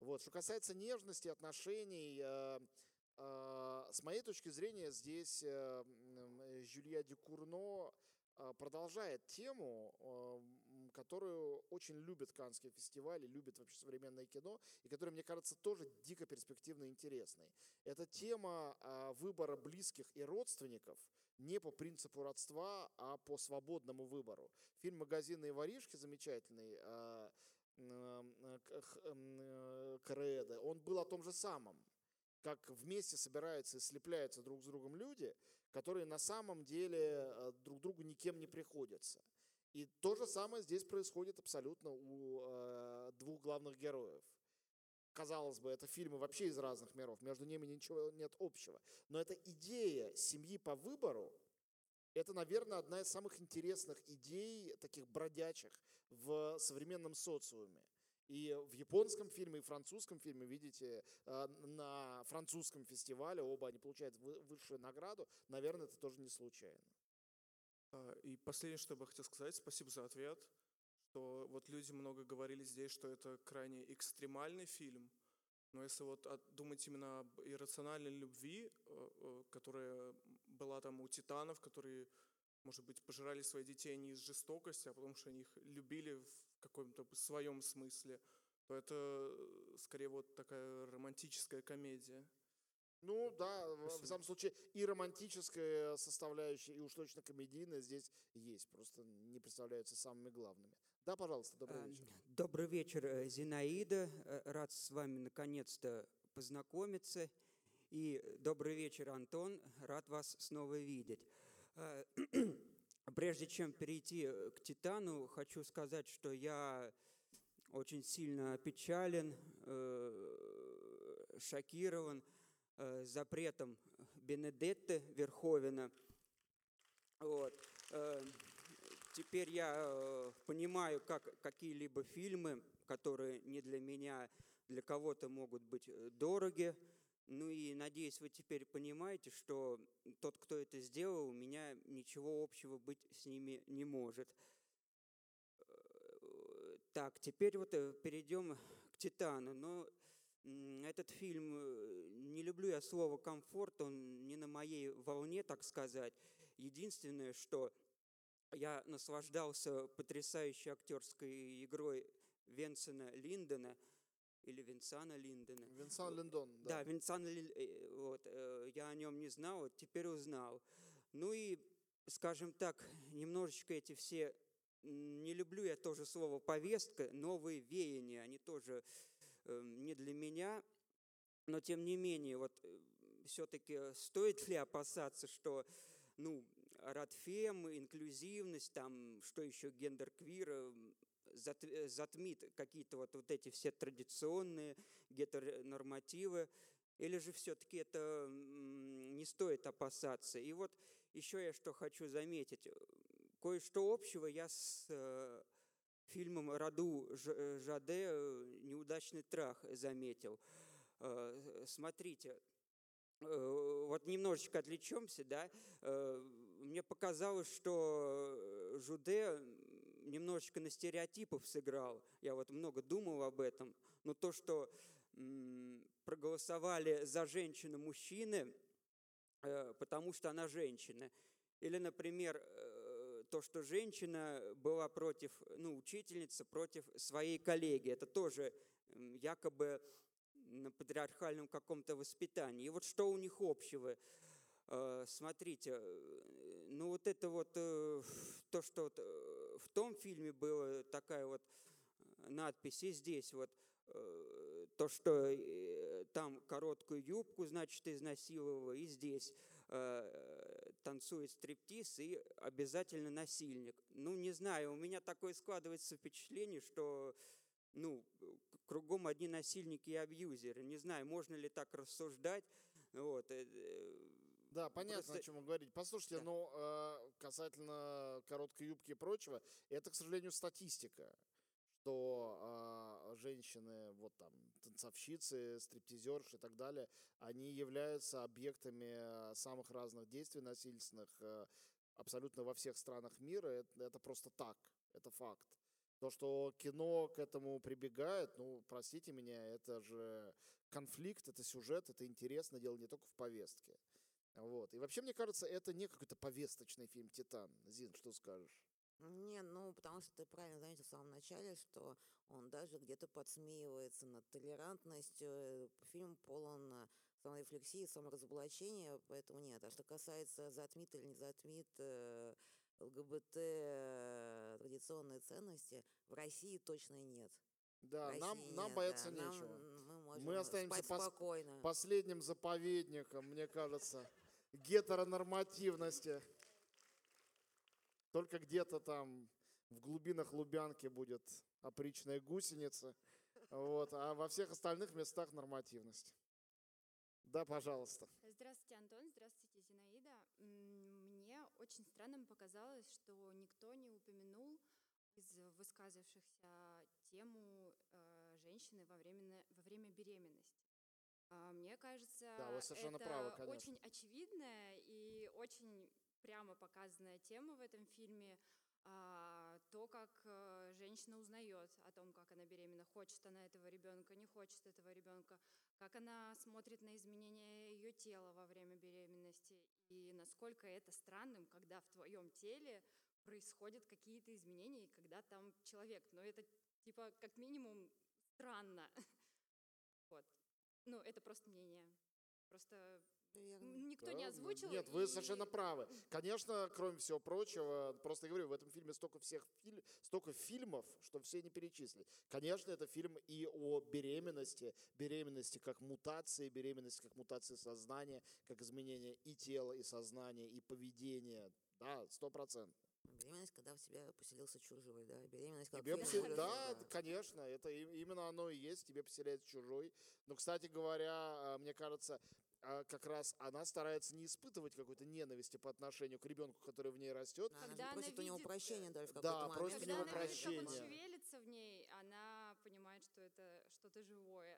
Speaker 1: Вот. Что касается нежности, отношений, э, э, с моей точки зрения, здесь э, Жюлья Дюкурно а, продолжает тему, которую очень любят Каннские фестивали, любит вообще современное кино, и которая, мне кажется, тоже дико перспективно интересной. Это тема а, выбора близких и родственников не по принципу родства, а по свободному выбору. Фильм «Магазинные воришки» замечательный, а, Креда, он был о том же самом как вместе собираются и слепляются друг с другом люди, которые на самом деле э, друг другу никем не приходятся. И то же самое здесь происходит абсолютно у э, двух главных героев. Казалось бы, это фильмы вообще из разных миров, между ними ничего нет общего. Но эта идея семьи по выбору, это, наверное, одна из самых интересных идей, таких бродячих в современном социуме. И в японском фильме, и в французском фильме, видите, э, на французском фестивале оба они получают высшую награду. Наверное, это тоже не случайно.
Speaker 9: А, и последнее, что я бы хотел сказать, спасибо за ответ, что вот люди много говорили здесь, что это крайне экстремальный фильм, но если вот думать именно об иррациональной любви, э, э, которая была там у титанов, которые, может быть, пожирали своих детей не из жестокости, а потому что они их любили в каком-то своем смысле, то это э, скорее вот такая романтическая комедия.
Speaker 1: Ну да, Спасибо. в самом случае и романтическая составляющая, и уж точно комедийная здесь есть, просто не представляются самыми главными. Да, пожалуйста, добрый вечер.
Speaker 10: Добрый вечер, э, Зинаида. Э, рад с вами наконец-то познакомиться. И добрый вечер, Антон. Рад вас снова видеть. Прежде чем перейти э, к Титану, хочу сказать, что я очень сильно опечален, э, шокирован э, запретом Бенедетты Верховина. Вот. Теперь я понимаю, как какие-либо фильмы, которые не для меня, для кого-то могут быть дороги, ну и надеюсь, вы теперь понимаете, что тот, кто это сделал, у меня ничего общего быть с ними не может. Э, так, теперь вот э, перейдем к Титану. Но этот фильм, э, не люблю я слово комфорт, он не на моей волне, так сказать. Единственное, что я наслаждался потрясающей актерской игрой Венсена Линдона – или Винсана Линдена.
Speaker 1: Винсан Линдон,
Speaker 10: да. Да, Винсан э, вот, э, я о нем не знал, вот теперь узнал. Ну и, скажем так, немножечко эти все, не люблю я тоже слово повестка, новые веяния, они тоже э, не для меня, но тем не менее, вот все-таки стоит ли опасаться, что, ну, радфем, инклюзивность, там, что еще, гендер-квир, Э, затмит какие-то вот, вот эти все традиционные гетеронормативы, или же все-таки это не стоит опасаться. И вот еще я что хочу заметить. Кое-что общего я с э, фильмом «Раду э, Жаде. Неудачный трах» заметил. Смотрите, вот немножечко отвлечемся, да, мне показалось, что Жуде немножечко на стереотипов сыграл. Я вот много думал об этом. Но то, что проголосовали за женщину мужчины, э, потому что она женщина. Или, например, э, то, что женщина была против, ну, учительница против своей коллеги. Это тоже якобы на патриархальном каком-то воспитании. И вот что у них общего? Э, Смотрите, э, ну вот это вот э, то, что вот э, в том фильме была такая вот э, надпись, и здесь вот то, что там короткую юбку, значит, изнасиловала, и здесь танцует стриптиз и обязательно насильник. Ну, не знаю, у меня такое складывается впечатление, что ну, кругом одни насильники и абьюзеры. Не знаю, можно ли так рассуждать. Вот. Э, э,
Speaker 1: Да, понятно,
Speaker 10: Просто-
Speaker 1: о чем вы говорите. Послушайте,
Speaker 10: Да.
Speaker 1: ну, э, касательно короткой юбки и прочего, это, к сожалению, статистика, что а, женщины, вот там, танцовщицы, стриптизерши и так далее, они являются объектами э, самых разных действий насильственных э, абсолютно во всех странах мира. Это, это просто так, это факт. То, что кино к этому прибегает, ну, простите меня, это же конфликт, это сюжет, это интересно, дело не только в повестке. Вот. И вообще, мне кажется, это не какой-то повесточный фильм «Титан». Зин, что скажешь?
Speaker 2: Не, ну, потому что ты правильно заметил в самом начале, что он даже где-то подсмеивается над толерантностью. Фильм полон э, саморефлексии, саморазоблачения, поэтому нет. А что касается затмит или не затмит э, ЛГБТ э, традиционные ценности, в России точно нет.
Speaker 1: Да, нам,
Speaker 2: России
Speaker 1: нам
Speaker 2: нет,
Speaker 1: бояться
Speaker 2: да. Нам,
Speaker 1: нечего.
Speaker 2: м, мы можем
Speaker 1: Мы останемся пос-
Speaker 2: спокойно.
Speaker 1: Последним заповедником, мне кажется, гетеронормативности. Только где-то там в глубинах Лубянки будет опричная гусеница. Вот, а во всех остальных местах нормативность. Да, пожалуйста.
Speaker 11: Здравствуйте, Антон. Здравствуйте, Зинаида. Мне очень странным показалось, что никто не упомянул из высказавшихся тему э, женщины во время, во время беременности. А, Мне кажется,
Speaker 1: Да,
Speaker 11: это
Speaker 1: правы, конечно.
Speaker 11: очень очевидная и очень прямо показанная тема в этом фильме. А, то, как э, женщина узнает о том, как она беременна, хочет она этого ребенка, не хочет этого ребенка, как она смотрит на изменения ее тела во время беременности и насколько это странным, когда в твоем теле происходят какие-то изменения, и когда там человек. Но это типа как минимум странно. Вот. Ну, это просто мнение. Просто никто не
Speaker 1: Да, ну,
Speaker 11: озвучил.
Speaker 1: Нет, вы
Speaker 11: и-
Speaker 1: совершенно правы. Конечно, кроме всего прочего, просто я говорю, в этом фильме столько всех филь- столько фильмов, что все не перечислить. Конечно, это фильм и о беременности, беременности как мутации, беременности как мутации сознания, как изменение и тела, и сознания, и поведения. Да, сто процентов.
Speaker 2: Беременность, когда в тебя поселился чужой, да. Беременность, как
Speaker 1: Тебе посел-
Speaker 2: ужас,
Speaker 1: Да, конечно, это и- именно оно и есть, тебе поселяется чужой. Но, кстати говоря, а, мне кажется, а, как раз она старается не испытывать какой-то ненависти по отношению к ребенку, который в ней растет.
Speaker 2: Она
Speaker 11: Когда она
Speaker 2: просит у него
Speaker 11: видит,
Speaker 2: прощения даже в
Speaker 1: да,
Speaker 2: какой-то момент.
Speaker 1: просит у
Speaker 11: Когда
Speaker 1: него
Speaker 11: она видит, как он
Speaker 1: прощения.
Speaker 11: шевелится в ней, она понимает, что это что-то живое.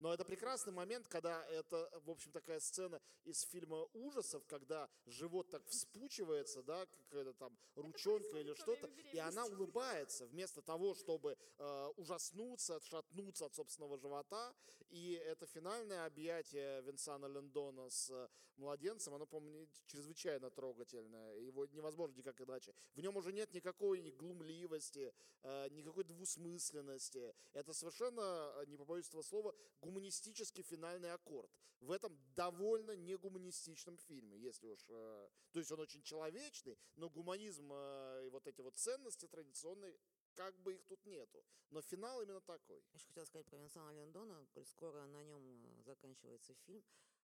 Speaker 1: Но это прекрасный момент, когда это, в общем, такая сцена из фильма ужасов, когда живот так вспучивается, да, какая-то там ручонка или что-то, и она улыбается вместо того, чтобы э, ужаснуться, отшатнуться от собственного живота. И это финальное объятие Винсана Лендона с э, младенцем, оно, по-моему, чрезвычайно трогательное. Его невозможно никак иначе. В нем уже нет никакой ни глумливости, э, никакой двусмысленности. Это совершенно, э, не побоюсь этого слова, гуманистический финальный аккорд. В этом довольно негуманистичном фильме, если уж... э, То есть он очень человечный, но гуманизм э, и вот эти вот ценности традиционные, как бы их тут нету. Но финал именно такой.
Speaker 2: Я еще хотела сказать про Винсана Лендона, коль скоро на нем э, заканчивается фильм.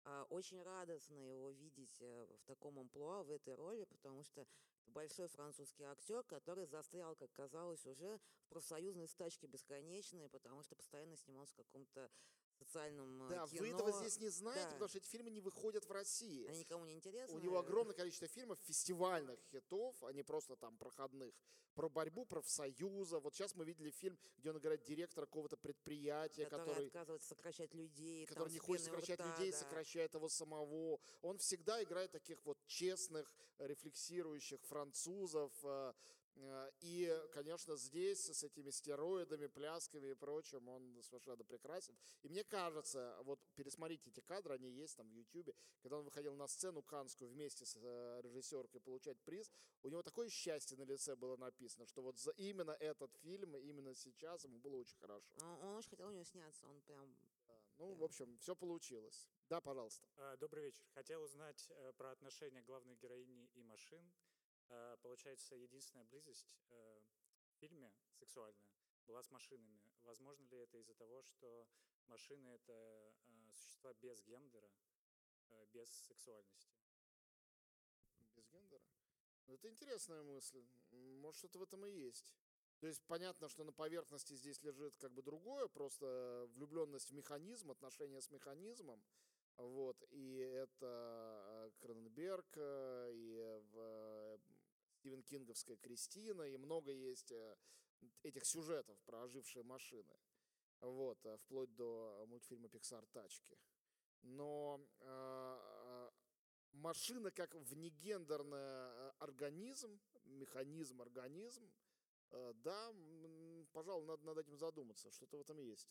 Speaker 2: А, Очень радостно его видеть э, в таком амплуа, в этой роли, потому что большой французский актер, который застрял, как казалось, уже в профсоюзной стачке бесконечной, потому что постоянно снимался в каком-то социальном э,
Speaker 1: Да,
Speaker 2: кино.
Speaker 1: вы этого здесь не знаете,
Speaker 2: Да.
Speaker 1: потому что эти фильмы не выходят в России.
Speaker 2: Они никому не интересны.
Speaker 1: У него огромное количество фильмов, фестивальных хитов, а не просто там проходных, про борьбу профсоюза. Вот сейчас мы видели фильм, где он играет директора какого-то предприятия,
Speaker 2: который,
Speaker 1: который,
Speaker 2: отказывается сокращать людей.
Speaker 1: который не хочет сокращать
Speaker 2: рта,
Speaker 1: людей,
Speaker 2: да.
Speaker 1: сокращает его самого. Он всегда играет таких вот честных, рефлексирующих французов, Э, И, конечно, здесь с этими стероидами, плясками и прочим он совершенно прекрасен. И мне кажется, вот пересмотрите эти кадры, они есть там в Ютьюбе, когда он выходил на сцену канскую вместе с э, режиссеркой получать приз, у него такое счастье на лице было написано, что вот за именно этот фильм, именно сейчас ему было очень хорошо.
Speaker 2: Он, он очень хотел у него сняться, он прям...
Speaker 1: Ну, в общем, все получилось. Да, пожалуйста.
Speaker 12: А, Добрый вечер. Хотел узнать э, про отношения главной героини и машин. Э, Получается, единственная близость э, в фильме сексуальная была с машинами. Возможно ли это из-за того, что машины — это э, существа без гендера, без сексуальности?
Speaker 1: Без гендера? Ну, Это интересная мысль. Может, что-то в этом и есть. То есть понятно, что на поверхности здесь лежит как бы другое, просто влюбленность в механизм, отношения с механизмом. Вот, и это Кроненберг, и Стивен Кинговская Кристина, и много есть э, этих сюжетов про ожившие машины. Вот, э, вплоть до мультфильма Pixar «Тачки». Но э, э, машина как внегендерный организм, механизм, организм, э, да, пожалуй, надо над этим задуматься. Что-то в этом есть.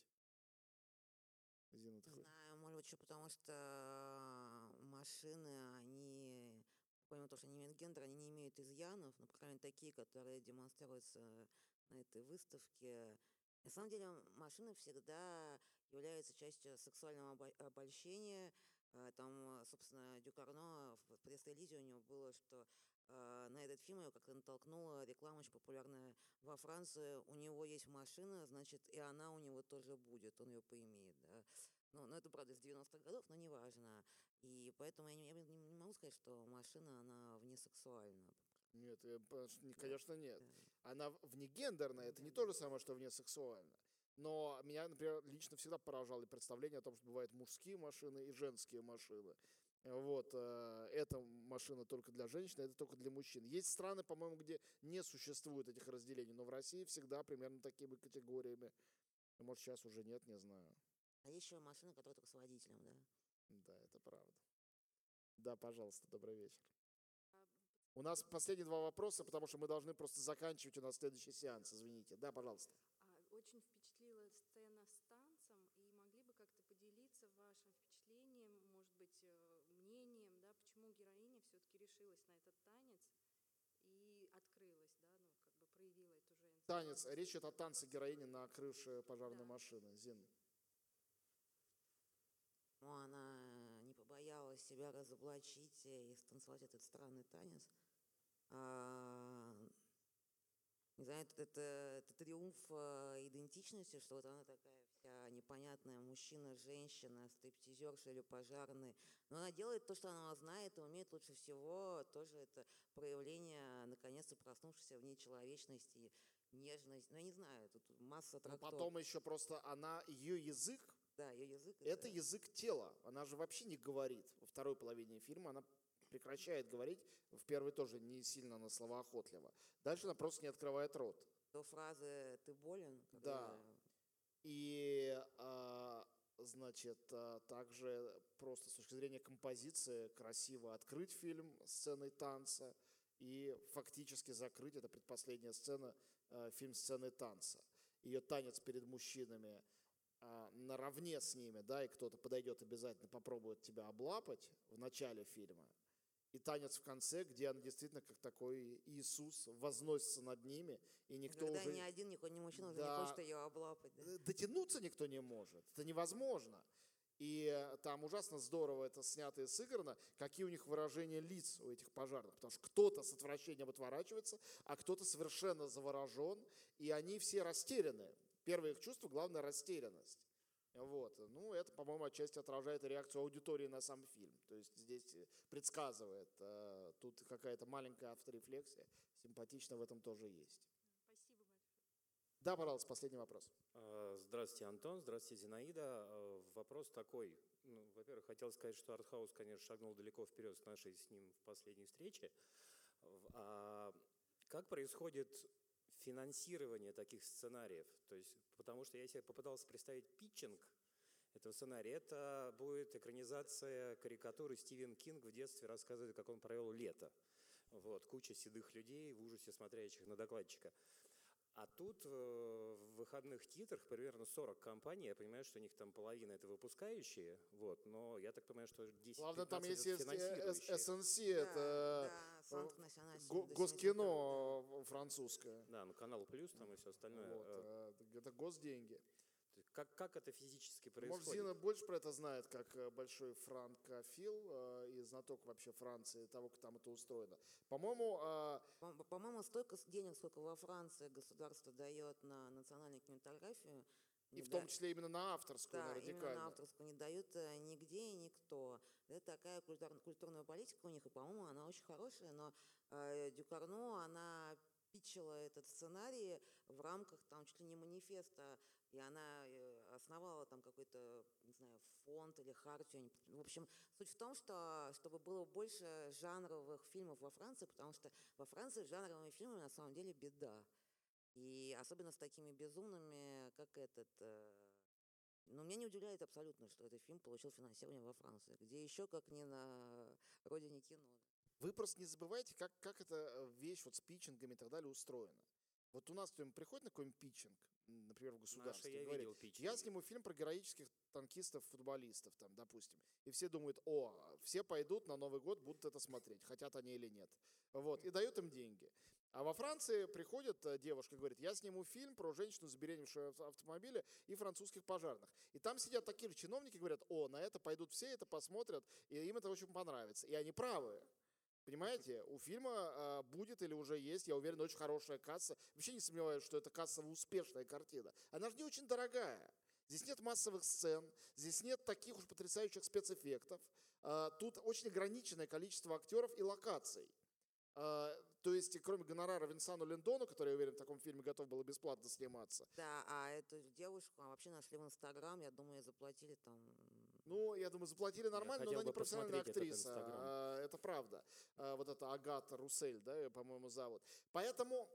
Speaker 1: Зина, ты
Speaker 2: Не знаю, может быть, еще потому что машины, они, помимо того, что они имеют гендер, они не имеют изъянов, ну, по крайней мере, такие, которые демонстрируются на этой выставке. На самом деле машины всегда являются частью сексуального обо- обольщения. Э, Там, собственно, Дюкарно в пресс-релизе у него было, что э, на этот фильм его как-то натолкнула реклама очень популярная во Франции. У него есть машина, значит, и она у него тоже будет, он ее поимеет. Да? Ну, ну, это, правда, из 90-х годов, но неважно. И поэтому я не, я не- могу сказать, что машина, она внесексуальна.
Speaker 1: Нет, э, конечно, нет. Она в- внегендерная, это не то же самое, что внесексуально. Но меня, например, лично всегда поражало представление о том, что бывают мужские машины и женские машины. Вот, э, эта машина только для женщин, это только для мужчин. Есть страны, по-моему, где не существует этих разделений, но в России всегда примерно такими категориями. Может, сейчас уже нет, не знаю.
Speaker 2: А есть еще машина, которая только с водителем, да?
Speaker 1: Да, это правда. Да, пожалуйста, добрый вечер. У нас последние два вопроса, потому что мы должны просто заканчивать у нас следующий сеанс, извините. Да, пожалуйста.
Speaker 13: А, Очень впечатлила сцена с танцем, и могли бы как-то поделиться вашим впечатлением, может быть, э, мнением, да, почему героиня все-таки решилась на этот танец и открылась, да, ну, как бы проявила эту женскую.
Speaker 1: Танец. Речь идет о танце героини на крыше пожарной машины. Зин.
Speaker 2: Ну, она побоялась себя разоблачить и станцевать этот странный танец. А, не знаю, это, это, это триумф э, идентичности, что вот она такая вся непонятная, мужчина, женщина, стриптизерша или пожарный. Но она делает то, что она знает и умеет лучше всего. Тоже это проявление, наконец-то проснувшейся в ней человечности, нежность. Ну, я не знаю, тут масса
Speaker 1: Но
Speaker 2: трактовок.
Speaker 1: потом еще просто она, ее язык,
Speaker 2: Да, ее язык.
Speaker 1: это язык тела. Она же вообще не говорит. Во второй половине фильма она прекращает говорить. В первой тоже не сильно она словоохотлива. Дальше она просто не открывает рот.
Speaker 2: До фразы «ты болен?»
Speaker 1: Да.
Speaker 2: когда
Speaker 1: И, а, значит, а, также просто с точки зрения композиции красиво открыть фильм сценой танца и фактически закрыть, это предпоследняя сцена, а, фильм сценой танца. Ее танец перед мужчинами а, наравне с ними, да, и кто-то подойдет обязательно, попробует тебя облапать в начале фильма, и танец в конце, где она действительно как такой Иисус возносится над ними, и никто
Speaker 2: Когда
Speaker 1: уже...
Speaker 2: ни один, ни, ни мужчина уже
Speaker 1: Да.
Speaker 2: не хочет ее облапать. Да?
Speaker 1: Э, дотянуться никто не может. Это невозможно. И э, там ужасно здорово это снято и сыграно, какие у них выражения лиц у этих пожарных. Потому что кто-то с отвращением отворачивается, а кто-то совершенно заворожен, и они все растеряны. Первое их чувство, главное, растерянность. Вот. Ну, это, по-моему, отчасти отражает реакцию аудитории на сам фильм. То есть здесь э, предсказывает. э, Тут какая-то маленькая авторефлексия. Симпатично в этом тоже есть.
Speaker 13: Спасибо большое.
Speaker 1: Да, пожалуйста, последний вопрос.
Speaker 14: А, Здравствуйте, Антон. Здравствуйте, Зинаида. А, Вопрос такой. Ну, во-первых, хотел сказать, что Артхаус, конечно, шагнул далеко вперед с нашей с ним в последней встрече. А как происходит финансирование таких сценариев? То есть, потому что я себе попытался представить питчинг этого сценария. Это будет экранизация карикатуры Стивен Кинг в детстве рассказывает, как он провел лето. Вот, куча седых людей в ужасе смотрящих на докладчика. А тут э, в выходных титрах примерно 40 компаний, я понимаю, что у них там половина это выпускающие, вот, но я так понимаю, что 10
Speaker 1: Главное, там есть,
Speaker 14: финансирующие.
Speaker 1: СНС,
Speaker 2: Да,
Speaker 1: это э,
Speaker 2: национальной
Speaker 1: го- госкино французское.
Speaker 14: Да, ну канал плюс там и все остальное.
Speaker 1: Вот,
Speaker 14: Э,
Speaker 1: э, это госденьги.
Speaker 14: Как, как это физически происходит?
Speaker 1: Зина больше про это знает, как э, большой франкофил э, и знаток вообще Франции, того, как там это устроено. По-моему, э,
Speaker 2: По- По-моему, столько денег, сколько во Франции государство дает на национальную кинематографию,
Speaker 1: и
Speaker 2: не
Speaker 1: в том числе именно на авторскую,
Speaker 2: да,
Speaker 1: на
Speaker 2: именно
Speaker 1: радикальную.
Speaker 2: на авторскую не дают э, нигде и никто. Это такая культур- культурная политика у них, и, по-моему, она очень хорошая, но э, Дюкарно, она питчила этот сценарий в рамках там чуть ли не манифеста, и она э, основала там какой-то, не знаю, фонд или хартию. В общем, суть в том, что чтобы было больше жанровых фильмов во Франции, потому что во Франции жанровыми фильмами на самом деле беда. И особенно с такими безумными, как этот... э, Но меня не удивляет абсолютно, что этот фильм получил финансирование во Франции, где еще как не на родине кино.
Speaker 1: Вы просто не забывайте, как, как эта э, вещь вот с питчингами и так далее устроена. Вот у нас кто-нибудь приходит на какой-нибудь питчинг, например, в государстве,
Speaker 14: я
Speaker 1: и говорит,
Speaker 14: видел
Speaker 1: я сниму фильм про героических танкистов, футболистов, там, допустим. И все думают, о, все пойдут на Новый год, будут это смотреть, хотят они или нет. Вот, и дают им деньги. А во Франции приходит э, девушка и говорит, я сниму фильм про женщину, забеременевшую в автомобиле и французских пожарных. И там сидят такие же чиновники, говорят, о, на это пойдут все, это посмотрят, и им это очень понравится. И они правы. Понимаете, у фильма а, будет или уже есть, я уверен, очень хорошая касса. Вообще не сомневаюсь, что это кассово успешная картина. Она же не очень дорогая. Здесь нет массовых сцен, здесь нет таких уж потрясающих спецэффектов. А, Тут очень ограниченное количество актеров и локаций. То есть, кроме гонорара Винсану Линдону, который, я уверен, в таком фильме готов был бесплатно сниматься,
Speaker 2: Да, а эту девушку а вообще нашли в Инстаграм, я думаю, заплатили там...
Speaker 1: Ну, я думаю, заплатили нормально, но она не профессиональная актриса. А, Это правда. А, Вот это Агата Руссель, да, по-моему, зовут. Поэтому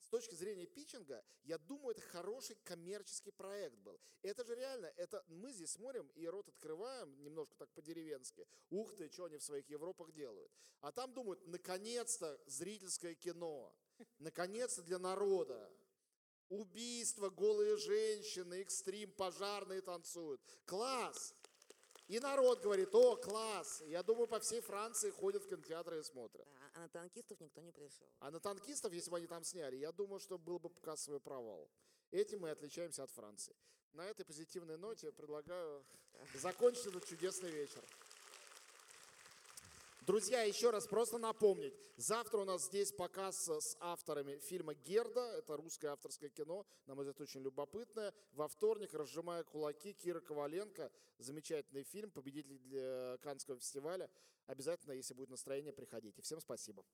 Speaker 1: с точки зрения питчинга, я думаю, это хороший коммерческий проект был. Это же реально, это мы здесь смотрим и рот открываем немножко так по-деревенски. Ух ты, что они в своих Европах делают. А там думают, наконец-то зрительское кино. Наконец-то для народа. Убийства, голые женщины, экстрим, пожарные танцуют. Класс! И народ говорит, о, класс! Я думаю, по всей Франции ходят в кинотеатры и смотрят.
Speaker 2: Да, а на танкистов никто не пришел.
Speaker 1: А на танкистов, если бы они там сняли, я думаю, что был бы кассовый провал. Этим мы отличаемся от Франции. На этой позитивной ноте предлагаю закончить этот чудесный вечер. Друзья, еще раз просто напомнить. Завтра у нас здесь показ с авторами фильма «Герда». Это русское авторское кино, на мой взгляд, очень любопытное. Во вторник «Разжимая кулаки» Кира Коваленко. Замечательный фильм, победитель для Каннского фестиваля. Обязательно, если будет настроение, приходите. Всем спасибо.